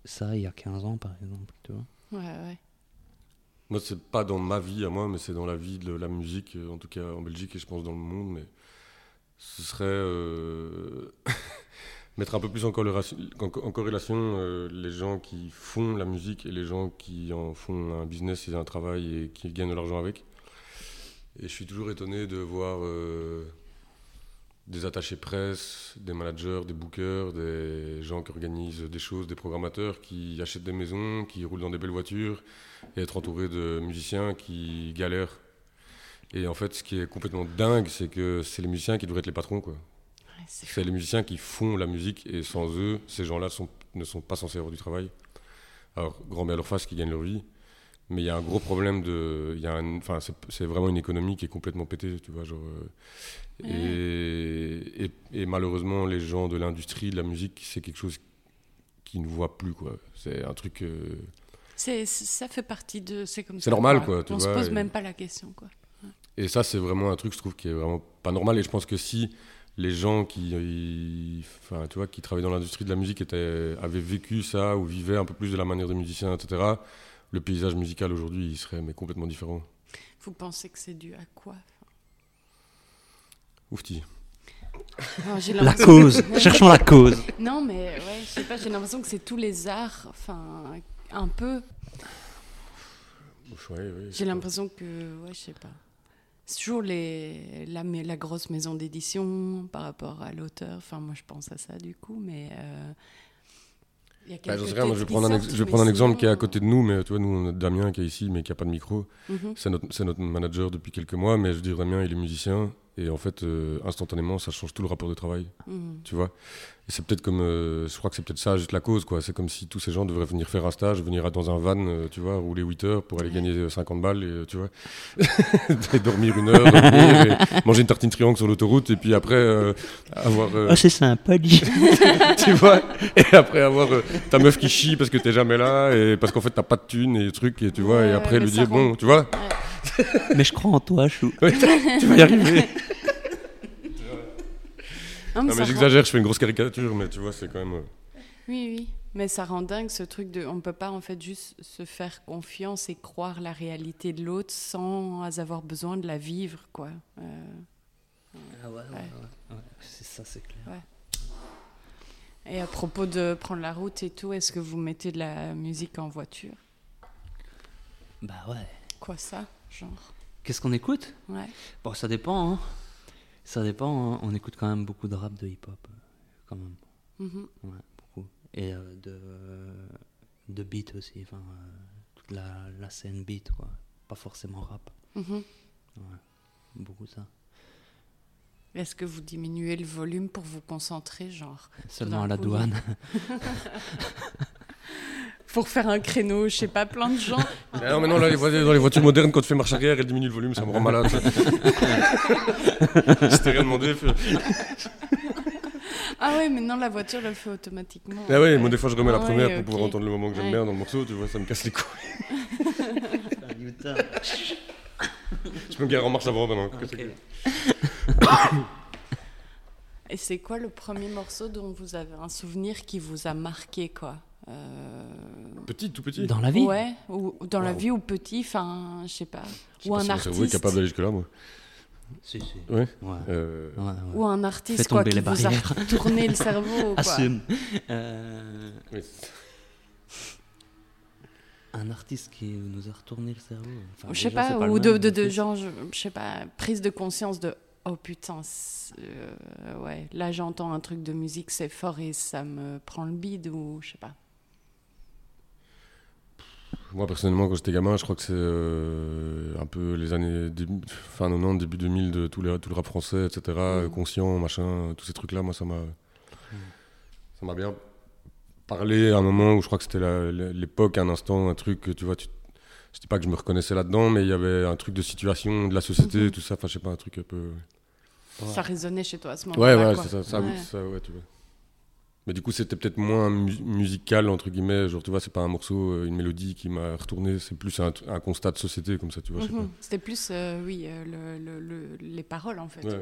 ça il y a 15 ans, par exemple, tu vois. Ouais, ouais. Moi, c'est pas dans ma vie à moi, mais c'est dans la vie de la musique, euh, en tout cas en Belgique et je pense dans le monde. Mais ce serait euh, mettre un peu plus en corrélation, en, en corrélation euh, les gens qui font la musique et les gens qui en font un business et un travail et qui gagnent de l'argent avec. Et je suis toujours étonné de voir euh, des attachés presse, des managers, des bookers, des gens qui organisent des choses, des programmateurs qui achètent des maisons, qui roulent dans des belles voitures et être entouré de musiciens qui galèrent. Et en fait, ce qui est complètement dingue, c'est que c'est les musiciens qui devraient être les patrons. Quoi. Ouais, c'est les musiciens qui font la musique et sans eux, ces gens-là sont, ne sont pas censés avoir du travail. Alors, grand bien leur face qui gagnent leur vie. Mais il y a un gros problème de. Y a un- enfin, c'est vraiment une économie qui est complètement pétée, tu vois. Genre, euh, et, et, et malheureusement, les gens de l'industrie de la musique, c'est quelque chose qu'ils ne voient plus, quoi. C'est un truc. euh, C'est, ça fait partie de. C'est comme C'est ça, normal, quoi, tu On vois, se pose et- même pas la question, quoi. Et ça, c'est vraiment un truc, je trouve, qui est vraiment pas normal. Et je pense que si les gens qui, enfin, tu vois, qui travaillent dans l'industrie de la musique étaient, avaient vécu ça ou vivaient un peu plus de la manière des musiciens, etc., le paysage musical aujourd'hui, il serait mais complètement différent. Vous pensez que c'est dû à quoi Oufti. Non, j'ai La cause. Cherchons la cause. Non, mais ouais, je sais pas, j'ai l'impression que c'est tous les arts, enfin, un peu. Ouais, ouais, J'ai l'impression que, ouais, je sais pas. C'est toujours les, la grosse maison d'édition par rapport à l'auteur. Enfin, moi, je pense à ça du coup, mais. euh, il y a Bah, quelques rien, moi, je vais prendre un, ex- je prendre exemple qui est à sinon, côté de nous, mais tu vois, nous, on a Damien qui est ici, mais qui a pas de micro. Mhm. C'est notre, c'est notre manager depuis quelques mois, mais je veux dire, Damien, il est musicien, et en fait, euh, instantanément, ça change tout le rapport de travail, Mhm. tu vois. Et c'est peut-être comme, euh, je crois que c'est peut-être ça, juste la cause, quoi. C'est comme si tous ces gens devraient venir faire un stage, venir dans un van, euh, tu vois, rouler 8 heures pour aller gagner euh, 50 balles, et tu vois, et dormir une heure, dormir, et manger une tartine triangle sur l'autoroute, et puis après, euh, avoir. euh, Oh, c'est sympa, dis. tu vois et après avoir euh, ta meuf qui chie parce que t'es jamais là et parce qu'en fait t'as pas de thunes et trucs et tu vois et après lui dire bon tu vois Mais je crois en toi, chou. ouais, tu vas y arriver Non, mais non rend- j'exagère je fais une grosse caricature mais tu vois c'est quand même euh, Oui, oui. Mais ça rend dingue ce truc de. On peut pas en fait juste se faire confiance et croire la réalité de l'autre sans avoir besoin de la vivre, quoi. Euh, Ah ouais, ouais, Ouais. ouais, ouais. C'est ça, c'est clair. Et à propos de prendre la route et tout, est-ce que vous mettez de la musique en voiture? Bah ouais. Quoi ça? Genre Qu'est-ce qu'on écoute? Ouais. Bon, ça dépend, hein. Ça dépend, hein. On écoute quand même beaucoup de rap, de hip-hop, euh, quand même. Mhm. Ouais, beaucoup. Et euh, de, de beat aussi, enfin, euh, toute la, la scène beat, quoi. Pas forcément rap. Mhm. Beaucoup ça. Est-ce que vous diminuez le volume pour vous concentrer, genre Seulement à la douane. Pour faire un créneau, je sais pas, plein de gens. Ah non mais non là les dans les voitures modernes quand tu fais marche arrière elle diminue le volume ça me rend malade je t'ai rien demandé Ah ouais, maintenant la voiture elle le fait automatiquement. ah ouais moi des fois je remets la Ah première ouais, pour pouvoir entendre le moment que j'aime Ouais. bien dans le morceau tu vois ça me casse les couilles je me gare en marche avant maintenant. Et c'est quoi le premier morceau dont vous avez un souvenir qui vous a marqué, quoi? Petit tout petit Dans la vie Ouais, ou dans la Wow. vie ou petit, enfin, je sais pas. Ou pas un si cerveau est artiste. capable d'aller jusque là moi Si, si. ouais Ouais. Euh, Ouais, ouais. Ou un artiste quoi, qui les vous a tourné le cerveau. Quoi. Assume. Euh, oui. un artiste qui nous a retourné le cerveau. Enfin, je sais pas, le ou de, de, de genre, je, je sais pas, prise de conscience de oh putain, euh, ouais, là j'entends un truc de musique, c'est fort et ça me prend le bide ou je sais pas. Moi, personnellement, quand j'étais gamin, je crois que c'est euh, un peu les années début- fin 90, début 2000 de tout, les, tout le rap français, etc. euh, Conscient, machin, tous ces trucs-là, moi, ça m'a. Ça m'a bien parlé à un moment où je crois que c'était l'époque, un instant, un truc, que, tu vois, tu. Je dis pas que je me reconnaissais là-dedans, mais il y avait un truc de situation, de la société, tout ça, enfin, je sais pas, un truc un peu. Ça résonnait chez toi à ce Ouais, moment-là. ouais, quoi. c'est ça, ça, Ouais. ça, ouais, tu vois. Mais du coup, c'était peut-être moins mu- musical, entre guillemets. Genre, tu vois, c'est pas un morceau, euh, une mélodie qui m'a retourné, c'est plus un, un constat de société, comme ça, tu vois. Mhm. C'était plus, euh, oui, euh, le, le- le- les paroles en fait. Ouais,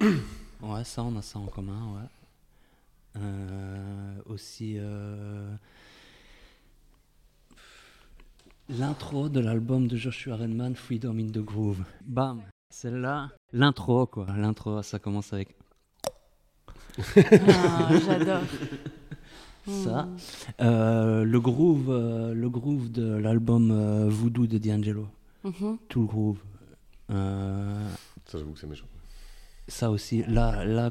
ouais. Ouais, ça, on a ça en commun, ouais. Euh, aussi, euh, l'intro de l'album de Joshua Redman, Freedom in the Groove. Bam, celle-là, l'intro, quoi. L'intro, ça commence avec Ah, J'adore. ça. Mhm. Euh, le groove, euh, le groove de l'album euh, Voodoo de D'Angelo. Mhm. Tout le groove. Euh. Ça, j'avoue que c'est méchant. ça aussi, là, là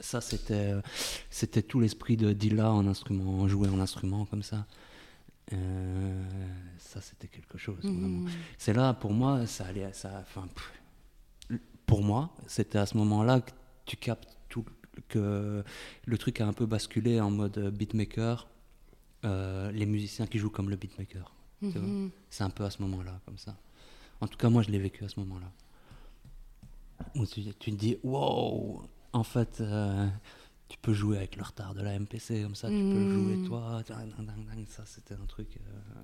ça c'était, c'était tout l'esprit de Dilla en instrument, jouer en instrument comme ça. Euh, ça c'était quelque chose. Mhm. C'est là, pour moi, ça allait, ça, enfin, pour moi, c'était à ce moment-là que tu captes que le truc a un peu basculé en mode beatmaker, euh, les musiciens qui jouent comme le beatmaker. Mhm. C'est un peu à ce moment-là, comme ça. En tout cas, moi, je l'ai vécu à ce moment-là. Où tu, tu te dis, wow, en fait, euh, tu peux jouer avec le retard de la MPC, comme ça, tu peux Mm. jouer toi. ding, ding, ding, ding. Ça, c'était un truc. euh,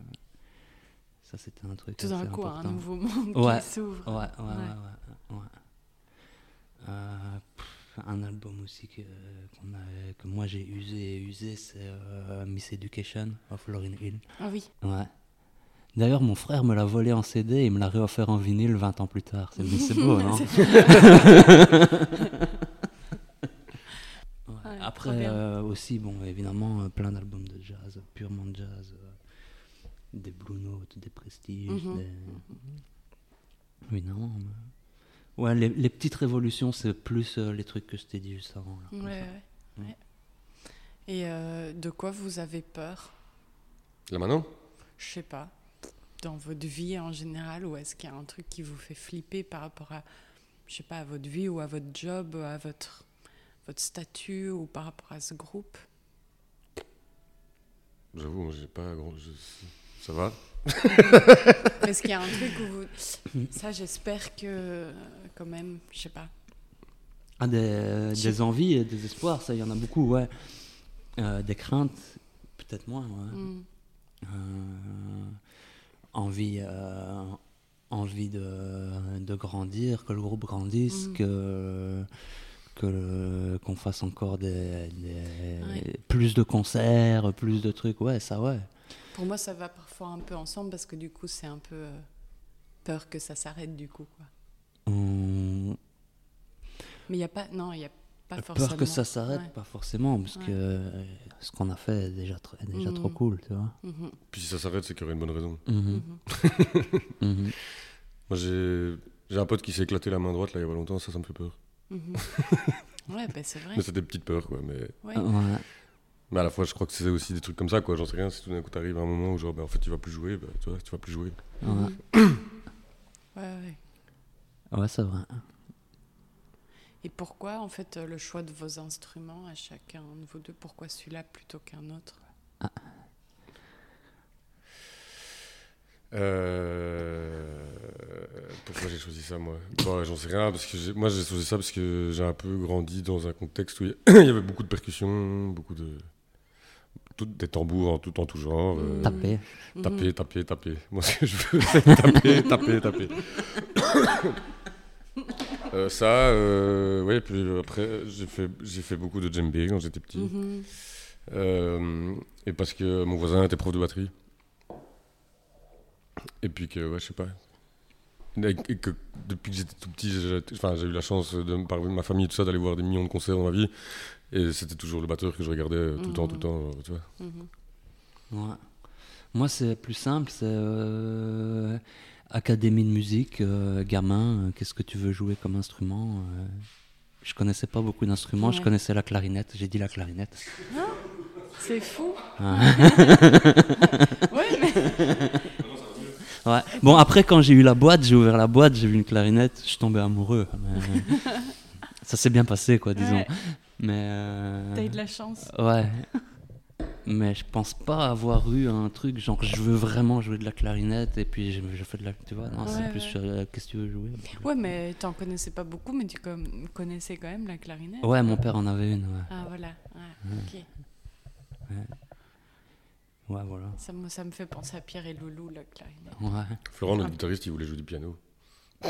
ça, c'était un truc. Tout d'un coup, un nouveau monde Ouais. qui s'ouvre. Ouais, ouais, ouais. ouais, ouais. Euh, pff, un album aussi que, qu'on a- que moi j'ai usé et usé, c'est euh, Miss Education of Lauryn Hill. Ah oui. Ouais. D'ailleurs, mon frère me l'a volé en CD et il me l'a réoffert en vinyle 20 ans plus tard. C'est, c'est beau, non Ouais. Ouais, trop Après, euh, aussi, bon, évidemment, euh, plein d'albums de jazz, purement de jazz. euh, des Blue Notes, des Prestige. Mhm. des- Évidemment. mais- Ouais, les, les petites révolutions, c'est plus euh, les trucs que je t'ai dit juste avant. là, Ouais, comme ça. ouais, Ouais. ouais. Et euh, de quoi vous avez peur? Là maintenant Je sais pas. Dans votre vie en général, ou est-ce qu'il y a un truc qui vous fait flipper par rapport à, je sais pas, à votre vie ou à votre job, à votre, votre statut ou par rapport à ce groupe? J'avoue, moi, j'ai pas je- Ça va Est-ce qu'il y a un truc où vous... Ça, j'espère que, euh, quand même, je sais pas. Ah, des, des envies et des espoirs, ça, il y en a beaucoup, ouais. Euh, des craintes, peut-être moins, ouais. Mm. Euh, envie, euh, envie de, de grandir, que le groupe grandisse, Mhm. que qu'on fasse encore des, des- Ouais. plus de concerts, plus de trucs, ouais, ça ouais. Pour moi, ça va parfois un peu ensemble parce que du coup, c'est un peu peur que ça s'arrête du coup. Quoi. On- Mais il n'y a pas. Non, il a pas forcément. peur que ça s'arrête, Ouais. pas forcément, parce Ouais. que euh, ce qu'on a fait est déjà, tr- est déjà Mhm. trop cool, tu vois. Mhm. Puis si ça s'arrête, c'est qu'il y aurait une bonne raison. Mhm. mhm, Mhm. Moi, j'ai j'ai un pote qui s'est éclaté la main droite là il y a pas longtemps, ça, ça me fait peur. mhm. ouais, ben c'est vrai. Mais c'est des petites peurs, quoi. Mais, Ouais. Ouais. mais à la fois, je crois que c'est aussi des trucs comme ça, quoi. J'en sais rien. Si tout d'un coup t'arrives à un moment où, genre, ben, en fait, tu vas plus jouer, ben, tu vois, tu vas plus jouer. Ouais. Mhm. ouais, ouais. Ouais, c'est vrai. Et pourquoi, en fait, le choix de vos instruments à chacun de vous deux Pourquoi celui-là plutôt qu'un autre? Euh... Pourquoi j'ai choisi ça, moi? Bon, J'en sais rien, parce que j'ai- moi j'ai choisi ça parce que j'ai un peu grandi dans un contexte où il y il y avait beaucoup de percussions, beaucoup de. tout- des tambours en tout, en tout genre. euh, Taper. Taper, taper, taper. Moi, ce que je veux, c'est taper, taper, taper. Euh, ça, euh, ouais, puis après, j'ai fait, j'ai fait beaucoup de djembé quand j'étais petit. Mhm. Euh, et parce que mon voisin était prof de batterie. Et puis que, ouais, je sais pas. Et que depuis que j'étais tout petit, j'ai enfin, j'ai eu la chance, de, par ma famille et tout ça, d'aller voir des millions de concerts dans ma vie. Et c'était toujours le batteur que je regardais euh, tout le temps, tout le temps, genre, tu vois. Mhm. Ouais. Moi, c'est plus simple, c'est euh, académie de musique, euh, gamin, euh, qu'est-ce que tu veux jouer comme instrument euh, Je connaissais pas beaucoup d'instruments, je connaissais la clarinette, j'ai dit la clarinette. C'est fou. Ouais. Ouais, mais. Ouais. Bon, après, quand j'ai eu la boîte, j'ai ouvert la boîte, j'ai vu une clarinette, je suis tombé amoureux. mais- Ça s'est bien passé, quoi, disons. Ouais. Mais. euh, T'as eu de la chance. Ouais. Mais je pense pas avoir eu un truc genre je veux vraiment jouer de la clarinette et puis je, je fais de la. Tu vois, non, c'est Ouais, plus euh, qu'est-ce que tu veux jouer? Ouais, mais t'en connaissais pas beaucoup, mais tu connaissais quand même la clarinette. Ouais, mon père en avait une, ouais. Ah, voilà. Ouais, ok. Ouais, voilà. Ça me, ça me fait penser à Pierre et Loulou, la clarinette. Ouais. Florent, notre guitariste, il voulait jouer du piano.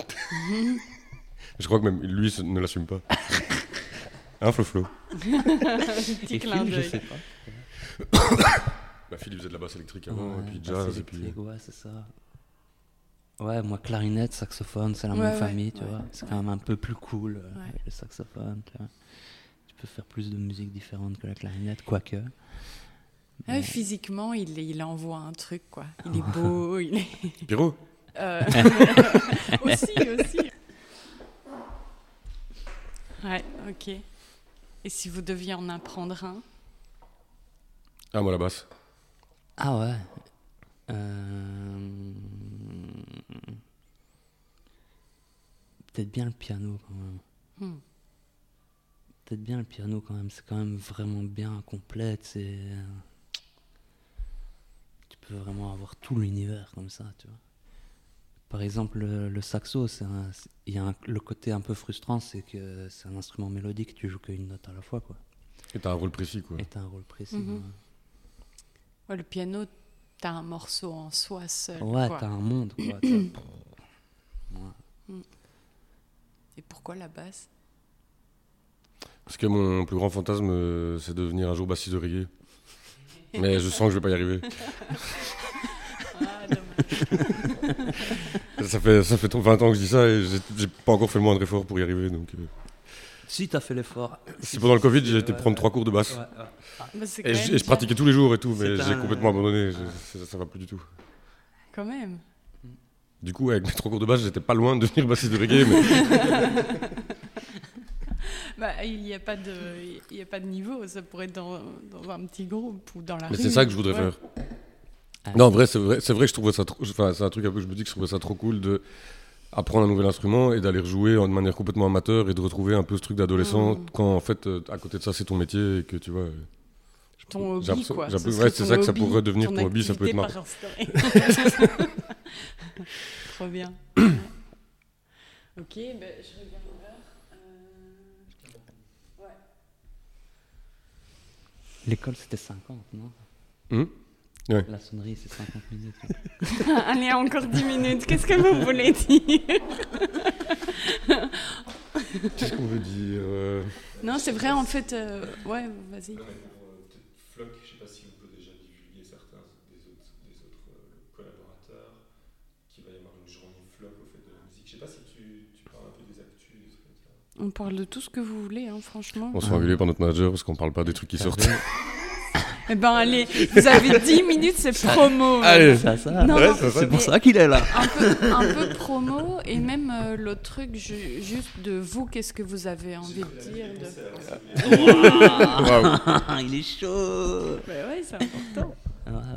je crois que même lui ne l'assume pas. Hein, Flo Flo Petit clin je sais pas. Bah, Phil, il faisait de la basse électrique avant, Ouais, et puis jazz, et puis. Ouais, c'est ça. Ouais, moi, clarinette, saxophone, c'est la Ouais, même ouais, famille, tu ouais, vois. C'est quand même un peu plus cool, euh, Ouais. le saxophone, tu vois. Tu peux faire plus de musique différente que la clarinette, quoique. Ah ouais, physiquement, il, il envoie un truc, quoi. Il est beau, il est. Pierrot Euh, aussi, aussi. Ouais, ok. Et si vous deviez en apprendre un? Ah, moi la basse. Ah ouais. Euh, Peut-être bien le piano quand même. Hmm. Peut-être bien le piano quand même. C'est quand même vraiment bien complet. C'est... Tu peux vraiment avoir tout l'univers comme ça, tu vois. Par exemple, le, le saxo, c'est un- c'est- il y a un- le côté un peu frustrant, c'est que c'est un instrument mélodique, tu joues qu'une note à la fois, quoi. Et t'as un rôle précis, quoi. Et t'as un rôle précis. Mhm. Ouais, Le piano, t'as un morceau en soi seul. Ouais, quoi. t'as un monde, quoi. Ouais. Et pourquoi la basse? Parce que mon plus grand fantasme, euh, c'est de devenir un jour bassiste de reggae. Mais je sens que je vais pas y arriver. ça fait, ça fait trop 20 ans que je dis ça et j'ai- j'ai pas encore fait le moindre effort pour y arriver. Donc, euh. Si, t'as fait l'effort. C'est pendant le Covid, j'ai été prendre trois cours de basse. Bah, c'est Et, je, même et je bien. pratiquais tous les jours et tout, mais C'est j'ai un- complètement abandonné. je- ça, ça va plus du tout. Quand même. Du coup, avec mes trois cours de basse, j'étais pas loin de devenir bassiste de reggae. Mais... Bah, il n'y a, pas de- il y a pas de niveau, ça pourrait être dans, dans un petit groupe ou dans la Mais rue. c'est ça que je voudrais Ouais. faire. Non, en vrai, c'est vrai, c'est vrai que je trouvais ça trop. Enfin, c'est un truc un peu que je me dis que je trouvais ça trop cool de apprendre un nouvel instrument et d'aller rejouer de manière complètement amateur et de retrouver un peu ce truc d'adolescent Mm. quand en fait, euh, à côté de ça, c'est ton métier et que tu vois. euh, Ton hobby, quoi. ouais, c'est ça que ça pourrait devenir ton ton hobby, ça peut être marrant. Trop bien. ok, ben, je regarde l'heure. Euh, L'école, c'était 50, non? Hum Ouais. La sonnerie, c'est 50 minutes. Allez, encore 10 minutes. Qu'est-ce que vous voulez dire? Qu'est-ce qu'on veut dire euh, Non, c'est vrai, en fait. euh, Ouais, vas-y. Flock, je sais pas si on peut déjà divulguer certains des autres, des autres euh, collaborateurs, qu'il va y avoir une journée Flock au fait de la musique. Je sais pas si tu, tu parles un peu des actus, des trucs comme ça. On parle de tout ce que vous voulez, hein, franchement. On se fait engueuler par notre manager parce qu'on parle pas des trucs qui sortent. Eh ben, allez, vous avez 10 minutes, c'est promo. Allez. Ça, ça. Non, Ouais, non, ça, ça. C'est pour ça qu'il est là. Un peu, un peu promo et même euh, l'autre truc, ju- juste de vous, qu'est-ce que vous avez envie de dire de... Waouh. Il est chaud. Bah ouais, c'est important.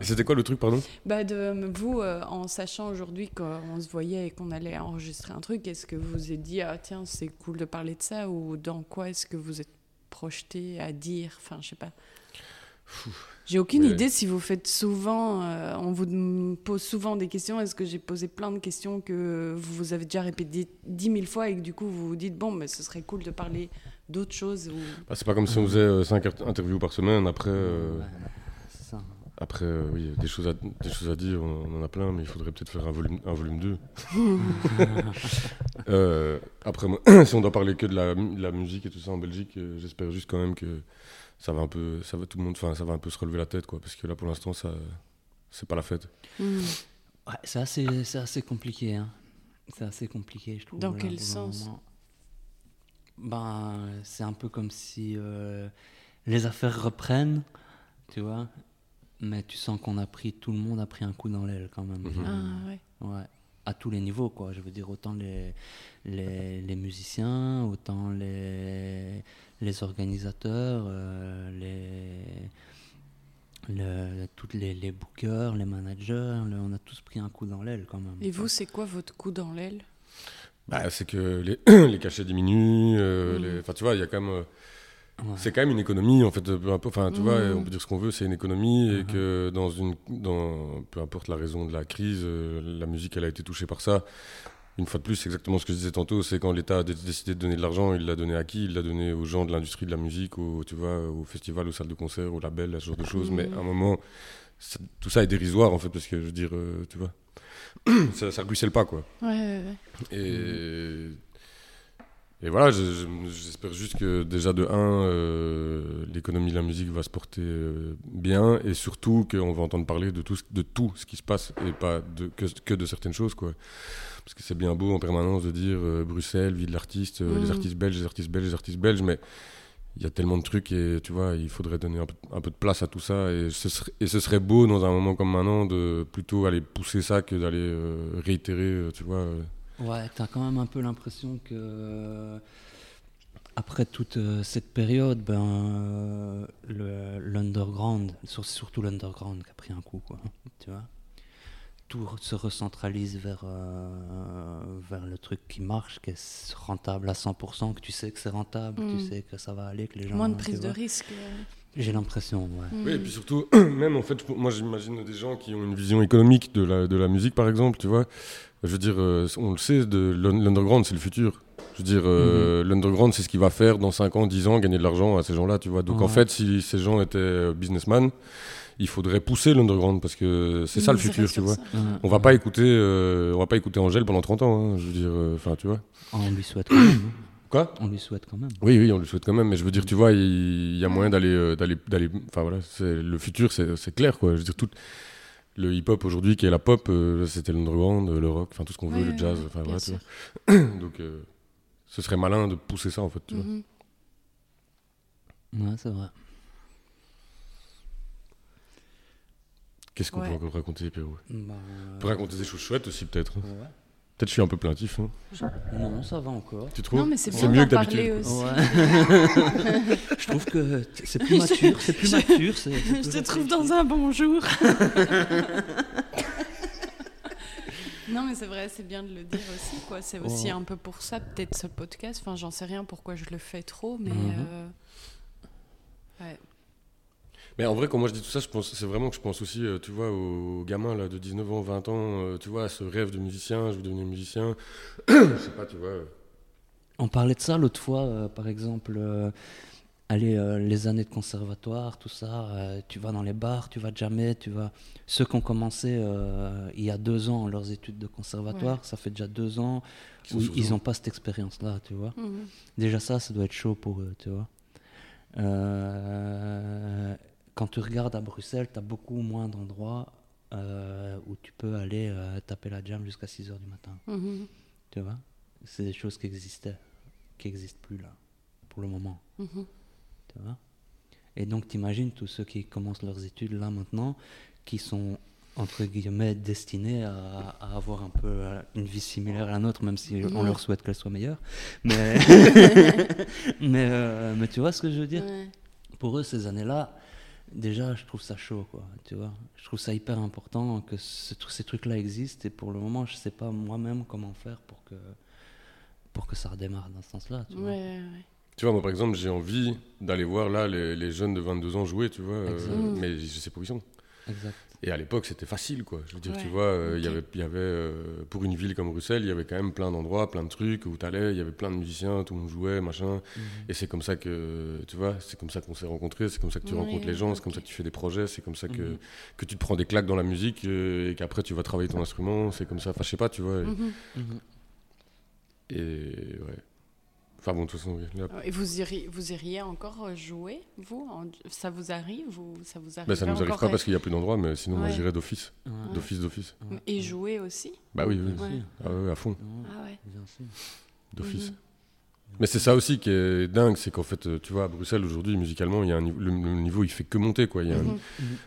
C'était quoi le truc, pardon? Bah de vous, euh, en sachant aujourd'hui qu'on se voyait et qu'on allait enregistrer un truc, est-ce que vous vous êtes dit, ah tiens, c'est cool de parler de ça ou dans quoi est-ce que vous êtes projeté à dire? Enfin, je sais pas. J'ai aucune Ouais. idée si vous faites souvent, euh, on vous pose souvent des questions. Est-ce que j'ai posé plein de questions que vous vous avez déjà répétées dix mille fois et que du coup vous vous dites, bon, mais ce serait cool de parler d'autres choses ou... Bah, C'est pas comme si on faisait 5 interviews par semaine. Après, euh, Ouais, c'est ça. après euh, oui, des choses, à, des choses à dire, on, on en a plein, mais il faudrait peut-être faire un volume, un volume 2. Euh, après, si on doit parler que de la, de la musique et tout ça en Belgique, euh, j'espère juste quand même que ça va un peu, ça va tout le monde, enfin, ça va un peu se relever la tête, quoi, parce que là, pour l'instant, ça, c'est pas la fête. Hmm. Ouais, c'est assez, c'est assez compliqué. Hein. C'est assez compliqué, je trouve. Dans là, quel sens. Ben, c'est un peu comme si euh, les affaires reprennent, tu vois. Mais tu sens qu'on a pris, tout le monde a pris un coup dans l'aile quand même. Mhm. Ah ouais. Ouais, à tous les niveaux, quoi. Je veux dire, autant les, les, les musiciens, autant les, les organisateurs, euh, les, le, toutes les, les bookers, les managers, le- on a tous pris un coup dans l'aile quand même. Et vous, c'est quoi votre coup dans l'aile? Bah, c'est que les, les cachets diminuent, euh, les- enfin, tu vois, il y a quand même. euh, Ouais. C'est quand même une économie en fait, peu importe, enfin tu vois, Mhm. on peut dire ce qu'on veut, c'est une économie et Mhm. que dans une, dans, peu importe la raison de la crise, euh, la musique elle a été touchée par ça. Une fois de plus, c'est exactement ce que je disais tantôt, c'est quand l'État a dé- décidé de donner de l'argent, il l'a donné à qui? Il l'a donné aux gens de l'industrie de la musique, aux, tu vois, aux festivals, aux salles de concert, aux labels, à ce genre de choses. Mais Mhm. à un moment, ça- tout ça est dérisoire en fait, parce que je veux dire, euh, tu vois, ça, ça ruisselle pas quoi. Ouais, ouais, ouais. Et, et voilà, je- je- j'espère juste que déjà de 1, l'économie de la musique va se porter euh, bien et surtout qu'on va entendre parler de tout, ce- de tout ce qui se passe et pas de, que, que de certaines choses. Quoi. Parce que c'est bien beau en permanence de dire euh, Bruxelles, vie de l'artiste, euh, les Mhm. artistes belges, les artistes belges, les artistes belges, mais il y a tellement de trucs et tu vois, il faudrait donner un peu, un peu de place à tout ça. Et ce, serait, et ce serait beau dans un moment comme maintenant de plutôt aller pousser ça que d'aller euh, réitérer, euh, tu vois. Ouais, t'as quand même un peu l'impression que euh, après toute euh, cette période, ben euh, l'underground, sur- surtout l'underground qui a pris un coup, quoi. Tu vois, tout se recentralise vers euh, vers le truc qui marche, qui est rentable à 100%, que tu sais que c'est rentable, Mm. tu sais que ça va aller, que les gens. Moins de prise de risque. J'ai l'impression, ouais. Mm. Oui, et puis surtout, même en fait, moi j'imagine des gens qui ont une vision économique de la, de la musique, par exemple, tu vois. Je veux dire, euh, on le sait, de l'un- l'underground, c'est le futur. Je veux dire, euh, l'underground, c'est ce qui va faire dans 5 ans, 10 ans, gagner de l'argent à ces gens-là, tu vois. Donc en fait, si ces gens étaient euh, businessmen, il faudrait pousser l'underground parce que c'est ça le futur, tu vois. Ouais. On va pas écouter, euh, on va pas écouter Angèle pendant 30 ans, hein, je veux dire, euh, enfin, tu vois. On lui souhaite quand même. hein. Quoi? On lui souhaite quand même. Oui, oui, on le souhaite quand même, mais je veux dire, tu vois, il y a moyen d'aller, euh, d'aller, d'aller. Enfin voilà, c'est le futur, c'est c'est clair, quoi. Je veux dire, tout le hip-hop aujourd'hui, qui est la pop, euh, c'était l'underground, le rock, enfin tout ce qu'on veut, le jazz, enfin voilà. Donc, euh, ce serait malin de pousser ça, en fait, tu vois. Mhm. Ouais, c'est vrai. Qu'est-ce qu'on Ouais. peut encore raconter, Pierrot Bah, On peut raconter des choses chouettes aussi, peut-être. ouais. Peut-être je suis un peu plaintif. hein. Non, ça va encore. Tu trouves Non, mais c'est bien mieux que parler d'habitude. Ouais. je trouve que c'est plus mature, c'est plus mature. c'est- c'est Je plus te trouve dans un bon jour. non, mais c'est vrai, c'est bien de le dire aussi. quoi. C'est aussi un peu pour ça, peut-être, ce podcast. Enfin, j'en sais rien pourquoi je le fais trop, mais. Mhm. euh, ouais. Mais en vrai, quand moi je dis tout ça, je pense, c'est vraiment que je pense aussi, euh, tu vois, aux gamins là, de 19 ans, 20 ans, euh, tu vois, à ce rêve de musicien, je veux devenir musicien. je sais pas, tu vois. euh, On parlait de ça l'autre fois, euh, par exemple, euh, allez, euh, les années de conservatoire, tout ça, euh, tu vas dans les bars, tu vas jamais, tu vas... Ceux qui ont commencé euh, il y a deux ans leurs études de conservatoire, ça fait déjà deux ans où ils n'ont pas cette expérience-là, tu vois. Mhm. Déjà ça, ça doit être chaud pour eux, tu vois. Quand tu regardes à Bruxelles, tu as beaucoup moins d'endroits euh, où tu peux aller euh, taper la jam jusqu'à 6 heures du matin. Mhm. Tu vois? C'est des choses qui existaient, qui n'existent plus là, pour le moment. Mhm. Tu vois? Et donc, t'imagines tous ceux qui commencent leurs études là maintenant, qui sont entre guillemets destinés à, à avoir un peu euh, une vie similaire à la nôtre, même si on leur souhaite qu'elle soit meilleure. Mais, mais, euh, mais tu vois ce que je veux dire? Ouais. Pour eux, ces années-là, déjà, je trouve ça chaud, quoi. Tu vois Je trouve ça hyper important que ce ces trucs-là existent. Et pour le moment, je sais pas moi-même comment faire pour que, pour que ça redémarre dans ce sens-là. Tu vois Ouais, ouais. Tu vois, moi par exemple, j'ai envie d'aller voir là les, les jeunes de 22 ans jouer, tu vois, euh, mais je sais pas où ils sont. Exact. Et à l'époque, c'était facile, quoi. Je veux dire, tu vois, euh, il y avait, il y avait euh, pour une ville comme Bruxelles, il y avait quand même plein d'endroits, plein de trucs où t'allais, il y avait plein de musiciens, tout le monde jouait, machin. Mhm. Et c'est comme ça que, tu vois, c'est comme ça qu'on s'est rencontrés, c'est comme ça que tu Oui, rencontres les gens, c'est comme ça que tu fais des projets, c'est comme ça que, Mhm. que tu te prends des claques dans la musique euh, et qu'après tu vas travailler ton instrument, c'est comme ça, enfin je sais pas, tu vois. et- Mhm. Et, ouais. Enfin bon, de toute façon, oui, là, Et vous iriez, vous iriez encore euh, jouer, vous en- Ça vous arrive ou ça vous arrive bah, ça nous arrive encore pas parce qu'il y a plus d'endroits, mais sinon moi Ouais. j'irais d'office, Ouais. d'office, d'office. Et jouer aussi Bah oui, Ouais. Ah à fond, Ouais, Ah ouais. bien sûr. d'office. Mhm. Mais c'est ça aussi qui est dingue, c'est qu'en fait, tu vois, à Bruxelles aujourd'hui, musicalement, il y a un niveau, le, le niveau il fait que monter, quoi. Il y a un- Mhm.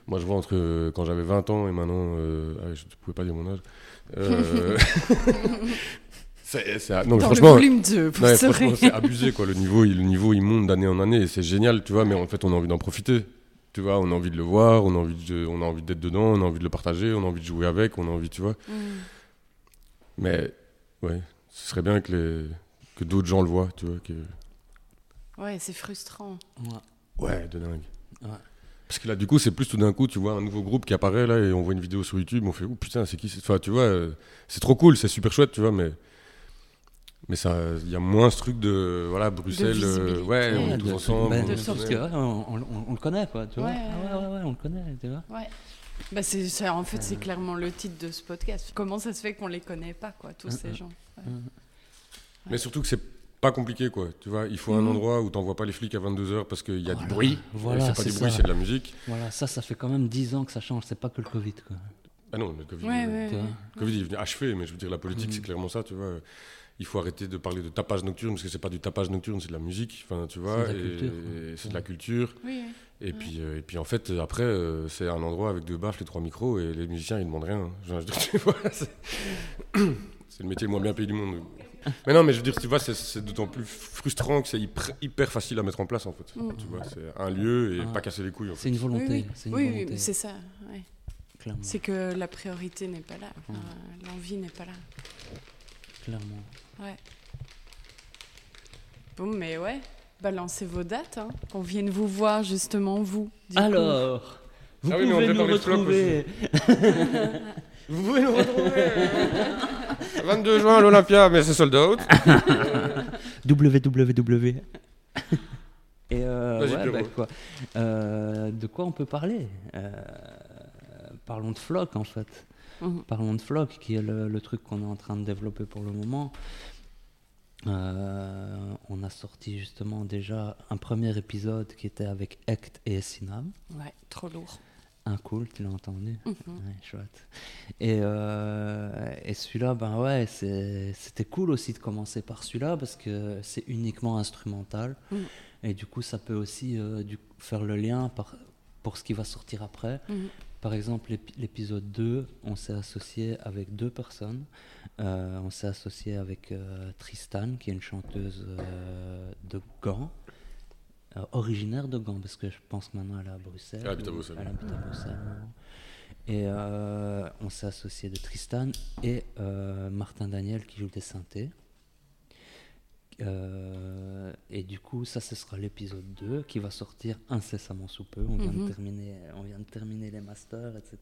Moi, je vois entre euh, quand j'avais 20 ans et maintenant, euh, ah, je ne pouvais pas dire mon âge. Euh, c'est, c'est- non, mais Dans franchement, le volume 2, vous non, mais saurez. franchement, c'est abusé, quoi. Le niveau, il, le niveau, il monte d'année en année et c'est génial, tu vois. Mais en fait, on a envie d'en profiter. Tu vois, on a envie de le voir, on a envie, de, on a envie d'être dedans, on a envie de le partager, on a envie de jouer avec, on a envie, tu vois. Mhm. Mais ouais, ce serait bien que les que d'autres gens le voient, tu vois. Que... Ouais, c'est frustrant. Ouais. Ouais, de dingue. Ouais. Parce que là, du coup, c'est plus tout d'un coup, tu vois un nouveau groupe qui apparaît là et on voit une vidéo sur YouTube, on fait, oh putain, c'est qui c'est- Enfin, tu vois, euh, c'est trop cool, c'est super chouette, tu vois, mais. Mais ça, il y a moins ce truc de. Voilà, Bruxelles, euh, ouais, on est de- tous ensemble. ben, on est parce que, ouais, on, on- on le connaît, quoi, tu vois. Ouais, Ah ouais, ouais, ouais, on le connaît, tu vois. Ouais. Bah c'est, en fait, c'est clairement le titre de ce podcast. Comment ça se fait qu'on les connaît pas, quoi, tous Mhm. ces gens? Mais surtout que c'est pas compliqué, quoi. Tu vois, il faut un Mhm. endroit où t'envoies pas les flics à 22h parce qu'il y a du bruit. voilà, c'est pas c'est du bruit, ça. c'est de la musique. Voilà, ça, ça fait quand même 10 ans que ça change, c'est pas que le Covid, quoi. Ah non, le Covid. Ouais, euh, ouais, Tu vois ouais. Le Covid, il est venu achever, mais je veux dire, la politique, Mhm. c'est clairement ça, tu vois. Il faut arrêter de parler de tapage nocturne, parce que c'est pas du tapage nocturne, c'est de la musique, enfin, tu vois. C'est de la culture, et c'est de la culture. Oui, oui. Et, puis, euh, et puis, en fait, après, euh, c'est un endroit avec deux baffles et trois micros, et les musiciens, ils demandent rien. hein. C'est le métier le moins bien payé du monde. Mais non, mais je veux dire, tu vois, c'est- d'autant plus frustrant que c'est hyper, hyper facile à mettre en place, en fait. Mhm. Tu vois, c'est un lieu et Ah. pas casser les couilles, en fait. C'est une volonté, oui, oui. c'est une Oui, volonté, oui, c'est ça. ouais. clairement, C'est que la priorité n'est pas là. enfin, L'envie n'est pas là. clairement. Ouais. Bon, mais ouais, balancez vos dates, hein, qu'on vienne vous voir justement, vous. du coup. Alors, vous Ah oui, mais on pouvez nous retrouver. Vous pouvez nous retrouver 22 juin à l'Olympia, mais c'est sold out. www. Et euh, ouais, bah, quoi. Euh, de quoi on peut parler? Euh, Parlons de Flock en fait. Mhm. Parlons de Flock, qui est le, le truc qu'on est en train de développer pour le moment. Euh, on a sorti justement déjà un premier épisode qui était avec Ect et Sinam. Ouais, trop lourd. Un cool, tu l'as entendu? Mhm. Ouais, chouette. Et, euh, et celui-là, ben ouais, c'était cool aussi de commencer par celui-là parce que c'est uniquement instrumental. Mhm. Et du coup, ça peut aussi euh, du- faire le lien par, pour ce qui va sortir après. Par exemple, l'épi- l'épisode 2, on s'est associé avec deux personnes. Euh, on s'est associé avec euh, Tristan, qui est une chanteuse euh, de Gand, euh, originaire de Gand, parce que je pense maintenant elle est à Bruxelles. Elle habite à Bruxelles. Elle habite à Bruxelles. Et on s'est associé de Tristan et Martin Daniel qui joue des synthés. Euh, et du coup, ça, ce sera l'épisode 2 qui va sortir incessamment sous peu. On vient, Mhm. de, terminer, on vient de terminer les masters, etc.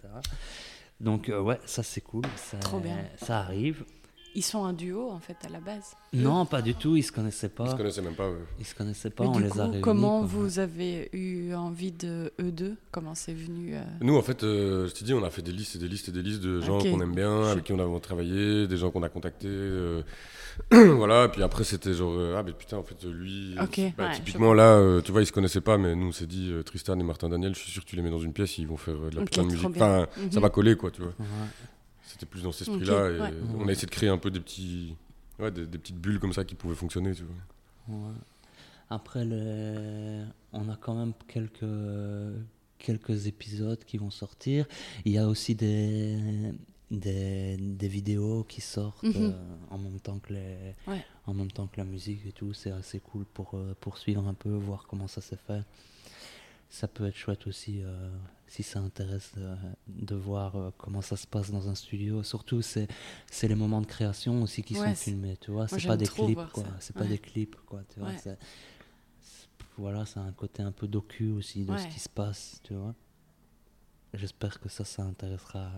Donc, euh, ouais, ça c'est cool. Ça, Trop bien. Ça arrive. Ils sont un duo en fait à la base. Non, pas du tout. Ils se connaissaient pas. Ils se connaissaient même pas. ouais. Ils se connaissaient pas. Mais on du les coup, a réunis. comment quoi. vous avez eu envie de eux deux? Comment c'est venu euh, Nous, en fait, euh, je t'ai dit, on a fait des listes et des listes et des listes de gens qu'on aime bien, avec qui on a travaillé, des gens qu'on a contactés. euh, voilà, puis après, c'était genre, euh, ah, mais putain, en fait, lui. Ok, bah, ouais, typiquement, là, euh, tu vois, ils se connaissaient pas, mais nous, on s'est dit, euh, Tristan et Martin Daniel, je suis sûr que tu les mets dans une pièce, ils vont faire euh, de la putain de musique. Enfin, ça Mhm. va coller, quoi, tu vois. Ouais. C'était plus dans cet esprit-là. Ok, et ouais. On a essayé de créer un peu des petits. Ouais, des, des petites bulles comme ça qui pouvaient fonctionner, tu vois. Ouais. Après, le- on a quand même quelques, quelques épisodes qui vont sortir. Il y a aussi des, des, des vidéos qui sortent Mhm. euh, en, même temps que les, Ouais. en même temps que la musique et tout. C'est assez cool pour euh, poursuivre un peu, voir comment ça s'est fait. Ça peut être chouette aussi euh, si ça intéresse de, de voir euh, comment ça se passe dans un studio. Surtout, c'est c'est les moments de création aussi qui Ouais, sont filmés, tu vois. C'est pas des clips, quoi. C'est pas des clips, quoi. Tu vois. Ouais. c'est- c'est- voilà, c'est un côté un peu docu aussi de ce qui se passe, tu vois. J'espère que ça, ça intéressera.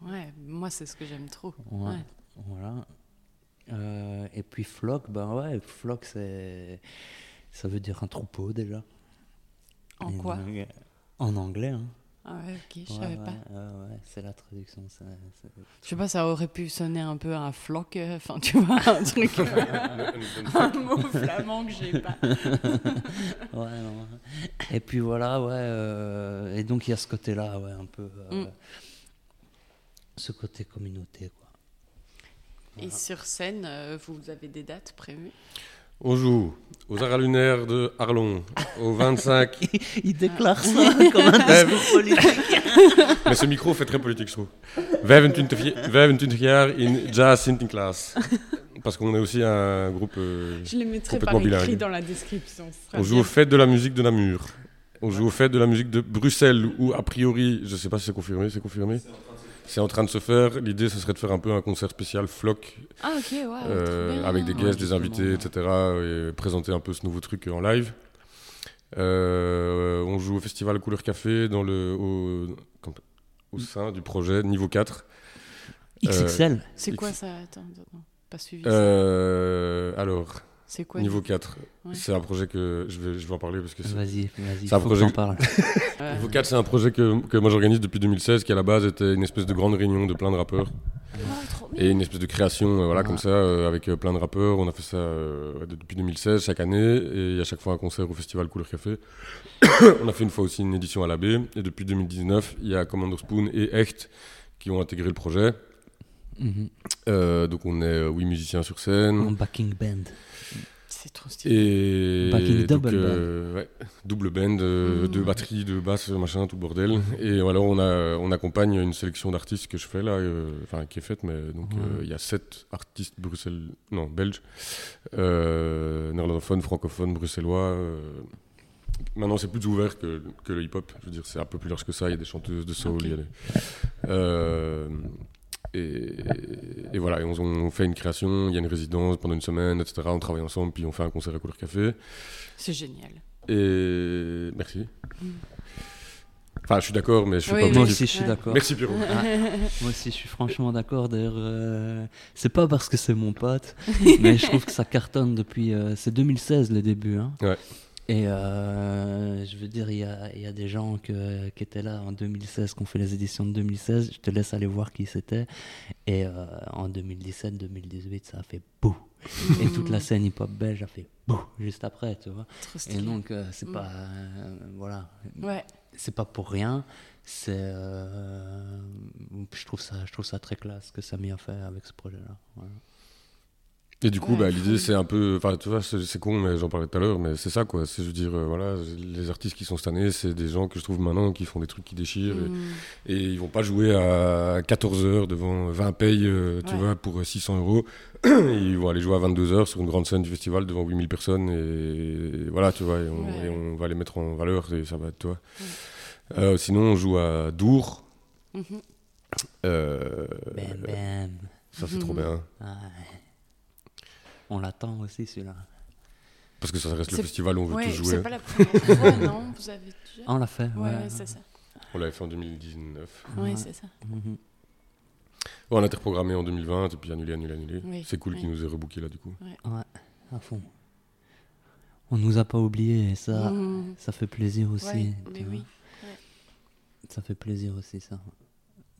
Ouais, moi c'est ce que j'aime trop. Voilà. Euh, et puis flock, ben ouais, flock, c'est. Ça veut dire un troupeau déjà. En Et quoi donc, En anglais, hein. Ah ouais, ok, je Ouais, savais ouais, pas. ouais, ouais, c'est la traduction. c'est- c'est- Je sais pas, ça aurait pu sonner un peu un floc, euh, enfin tu vois, un truc, un mot flamand que j'ai pas. Ouais, non. Et puis voilà, ouais. euh, et donc il y a ce côté-là, ouais, un peu. euh, Mm. Ce côté communauté, quoi. Et sur scène, euh, vous avez des dates prévues? On joue aux Arts lunaires de Arlon, au 25. Il déclare ça comme un discours politique. Mais ce micro fait très politique, je trouve. 25, vi- 25 jaar in Jazz Sinterklaas. Parce qu'on est aussi un groupe. euh, Je les mettrai par écrit bilingue. dans la description. on joue bien. aux fêtes de la musique de Namur. On joue aux fêtes de la musique de Bruxelles, où a priori, je sais pas si c'est confirmé, c'est confirmé. C'est en train de se faire. L'idée, ce serait de faire un peu un concert spécial floc, Ah ok, ouais, euh, avec des Ouais, guests, des invités, etc. Et présenter un peu ce nouveau truc en live. Euh, on joue au festival Couleur Café dans le, au, au sein du projet niveau 4. XXL. C'est quoi X- ça? Attends, attends, pas suivi. ça. Euh, alors, C'est quoi niveau du- 4, Ouais. c'est un projet que je vais, je vais en parler parce que c'est- Vas-y, vas-y. C'est un faut projet que. Ouais. Niveau 4, c'est un projet que, que moi j'organise depuis 2016, qui à la base était une espèce de grande réunion de plein de rappeurs. Oh, bien. Et une espèce de création, euh, voilà, Ouais. comme ça, euh, avec euh, plein de rappeurs. On a fait ça euh, depuis 2016, chaque année. Et il y a chaque fois un concert au festival Couleur Café. on a fait une fois aussi une édition à la baie. Et depuis 2019, il y a Commander Spoon et Echt qui ont intégré le projet. Mhm. Euh, donc on est euh, huit musiciens sur scène. En backing band. C'est trop stylé. Et Backing donc, double euh, ouais, double band, euh, deux batteries, deux basses, machin, tout bordel. Et alors on a, on accompagne une sélection d'artistes que je fais là, euh, enfin qui est faite, mais donc euh, Ouais. il y a sept artistes bruxelles, non belges, euh, néerlandophones, francophones, bruxellois. euh. Maintenant c'est plus ouvert que, que le hip-hop. Je veux dire c'est un peu plus large que ça. Il y a des chanteuses de soul, il y a des, euh, et, et voilà, et on, on fait une création, il y a une résidence pendant une semaine, etc. On travaille ensemble, puis on fait un concert à Couleur Café. C'est génial. Et merci. Enfin, je suis d'accord, mais je suis Oui, pas oui. Moi aussi, je suis d'accord. Merci Pierrot. Moi aussi, je suis franchement d'accord. D'ailleurs, euh, c'est pas parce que c'est mon pote, mais je trouve que ça cartonne depuis. euh, c'est 2016 les débuts. Hein. Ouais. Et euh, je veux dire, il y a, y a des gens que- qui étaient là en 2016, qui ont fait les éditions de 2016. Je te laisse aller voir qui c'était. Et euh, en 2017-2018, ça a fait bouh. Et toute la scène hip-hop belge a fait bouh juste après, tu vois. Et donc, euh, c'est Mm. pas. euh, voilà. Ouais. C'est pas pour rien. C'est. je, trouve ça, je trouve ça très classe ce que Samy a fait avec ce projet-là. Voilà. Et du coup, Ouais, bah, l'idée, c'est un peu. Enfin, tu vois, c'est con, mais j'en parlais tout à l'heure, mais c'est ça, quoi. C'est, je veux dire, euh, voilà, les artistes qui sont cette année, c'est des gens que je trouve maintenant qui font des trucs qui déchirent. et- Mm. Et, ils vont pas jouer à 14 heures devant 20 payes, euh, tu Ouais. vois, pour 600 euros. ils vont aller jouer à 22 heures sur une grande scène du festival devant 8000 personnes. Et, voilà, tu vois, et on, Ouais. et on va les mettre en valeur et ça va, tu vois. Euh, sinon, on joue à Dour. Mhm. Euh, Bam, bam. ça, c'est trop bien. Ah, On l'attend aussi, celui-là. Parce que ça reste le festival où on veut Ouais, tous jouer. c'est pas la première fois, non Vous avez déjà on l'a fait, Ouais, ouais. c'est ça. On l'avait fait en 2019. Ouais, c'est ça. Mhm. On a été reprogrammé en 2020 et puis annulé, annulé, annulé. Oui, c'est cool qu'il nous ait rebooké là du coup. Ouais, à fond. On nous a pas oubliés et ça, Mhm. ça fait plaisir aussi. Mais oui. Ça fait plaisir aussi, ça.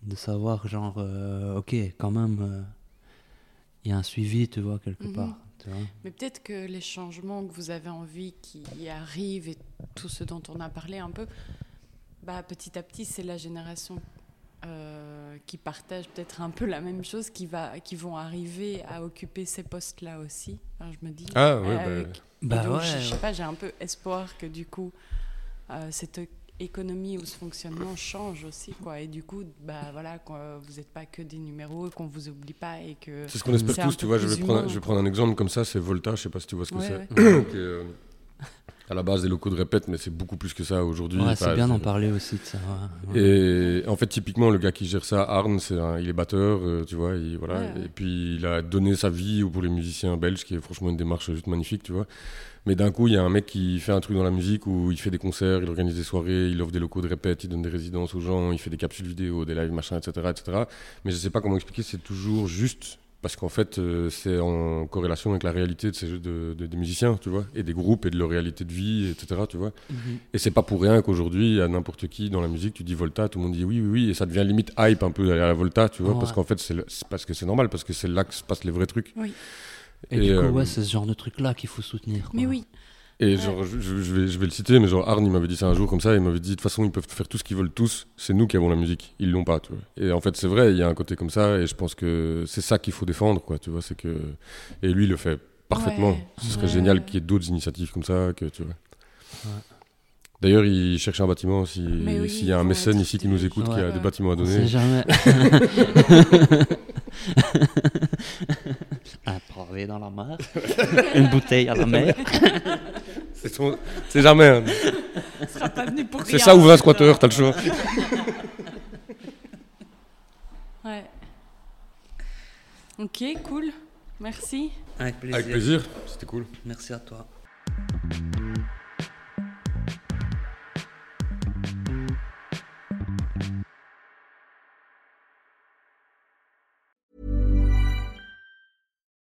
De savoir, genre, euh, ok, quand même, euh, il y a un suivi, tu vois, quelque Mhm. part. Tu vois. Mais peut-être que les changements que vous avez envie qui arrivent et tout ce dont on a parlé un peu, bah, petit à petit, c'est la génération euh, qui partage peut-être un peu la même chose qui, va, qui vont arriver à occuper ces postes-là aussi. Enfin, je me dis. Ah, ouais, bah, et Bah donc, ouais, je, je sais ouais. pas, j'ai un peu espoir que du coup, euh, cette économie ou ce fonctionnement change aussi, quoi. Et du coup, bah voilà, vous n'êtes pas que des numéros, qu'on vous oublie pas et que. C'est ce qu'on espère tous, tu vois. Je vais, prendre, je vais prendre un exemple comme ça, c'est Volta, je sais pas si tu vois ce que Ouais, c'est. ouais. À la base des locaux de répète, mais c'est beaucoup plus que ça aujourd'hui. Ouais, c'est bien d'en parler aussi de ça. ouais. Et en fait, typiquement, le gars qui gère ça, Arne, c'est un- il est batteur, euh, tu vois, il, voilà, Ouais, ouais. et puis il a donné sa vie pour les musiciens belges, qui est franchement une démarche juste magnifique, tu vois. Mais d'un coup, il y a un mec qui fait un truc dans la musique où il fait des concerts, il organise des soirées, il offre des locaux de répète, il donne des résidences aux gens, il fait des capsules vidéo, des lives, machin, etc., etc. Mais je sais pas comment expliquer, c'est toujours juste parce qu'en fait, euh, c'est en corrélation avec la réalité de ces jeux de, de- des musiciens, tu vois, et des groupes et de leur réalité de vie, etc., tu vois. Mhm. Et c'est pas pour rien qu'aujourd'hui, à n'importe qui dans la musique, tu dis Volta, tout le monde dit oui, oui, oui, et ça devient limite hype un peu d'aller à la Volta, tu vois, Ouais. parce qu'en fait, c'est parce que c'est normal, parce que c'est là que se passent les vrais trucs. Oui. Et, Et, du coup, euh, ouais, c'est ce genre de truc-là qu'il faut soutenir. Mais quoi. oui. Et Ouais. genre, je, vais, je vais le citer, mais genre, Arne, il m'avait dit ça un jour comme ça, il m'avait dit, de toute façon, ils peuvent faire tout ce qu'ils veulent tous, c'est nous qui avons la musique, ils l'ont pas, tu vois. Et en fait, c'est vrai, il y a un côté comme ça, et je pense que c'est ça qu'il faut défendre, quoi, tu vois, c'est que... Et lui, il le fait parfaitement. Ouais. Ce serait Ouais. génial qu'il y ait d'autres initiatives comme ça, que, tu vois. Ouais. D'ailleurs, il cherche un bâtiment, oui, s'il y a un mécène ici qui nous écoute, qui Ouais. a des bâtiments à On donner. sait jamais. un pavé dans la mer, une bouteille à la mer. C'est son- c'est jamais. hein. On sera pas venu pour C'est rien. ça ou 20 squatteurs, t'as le choix. Ouais. Ok, cool. Merci. Avec plaisir. Avec plaisir, c'était cool. Merci à toi.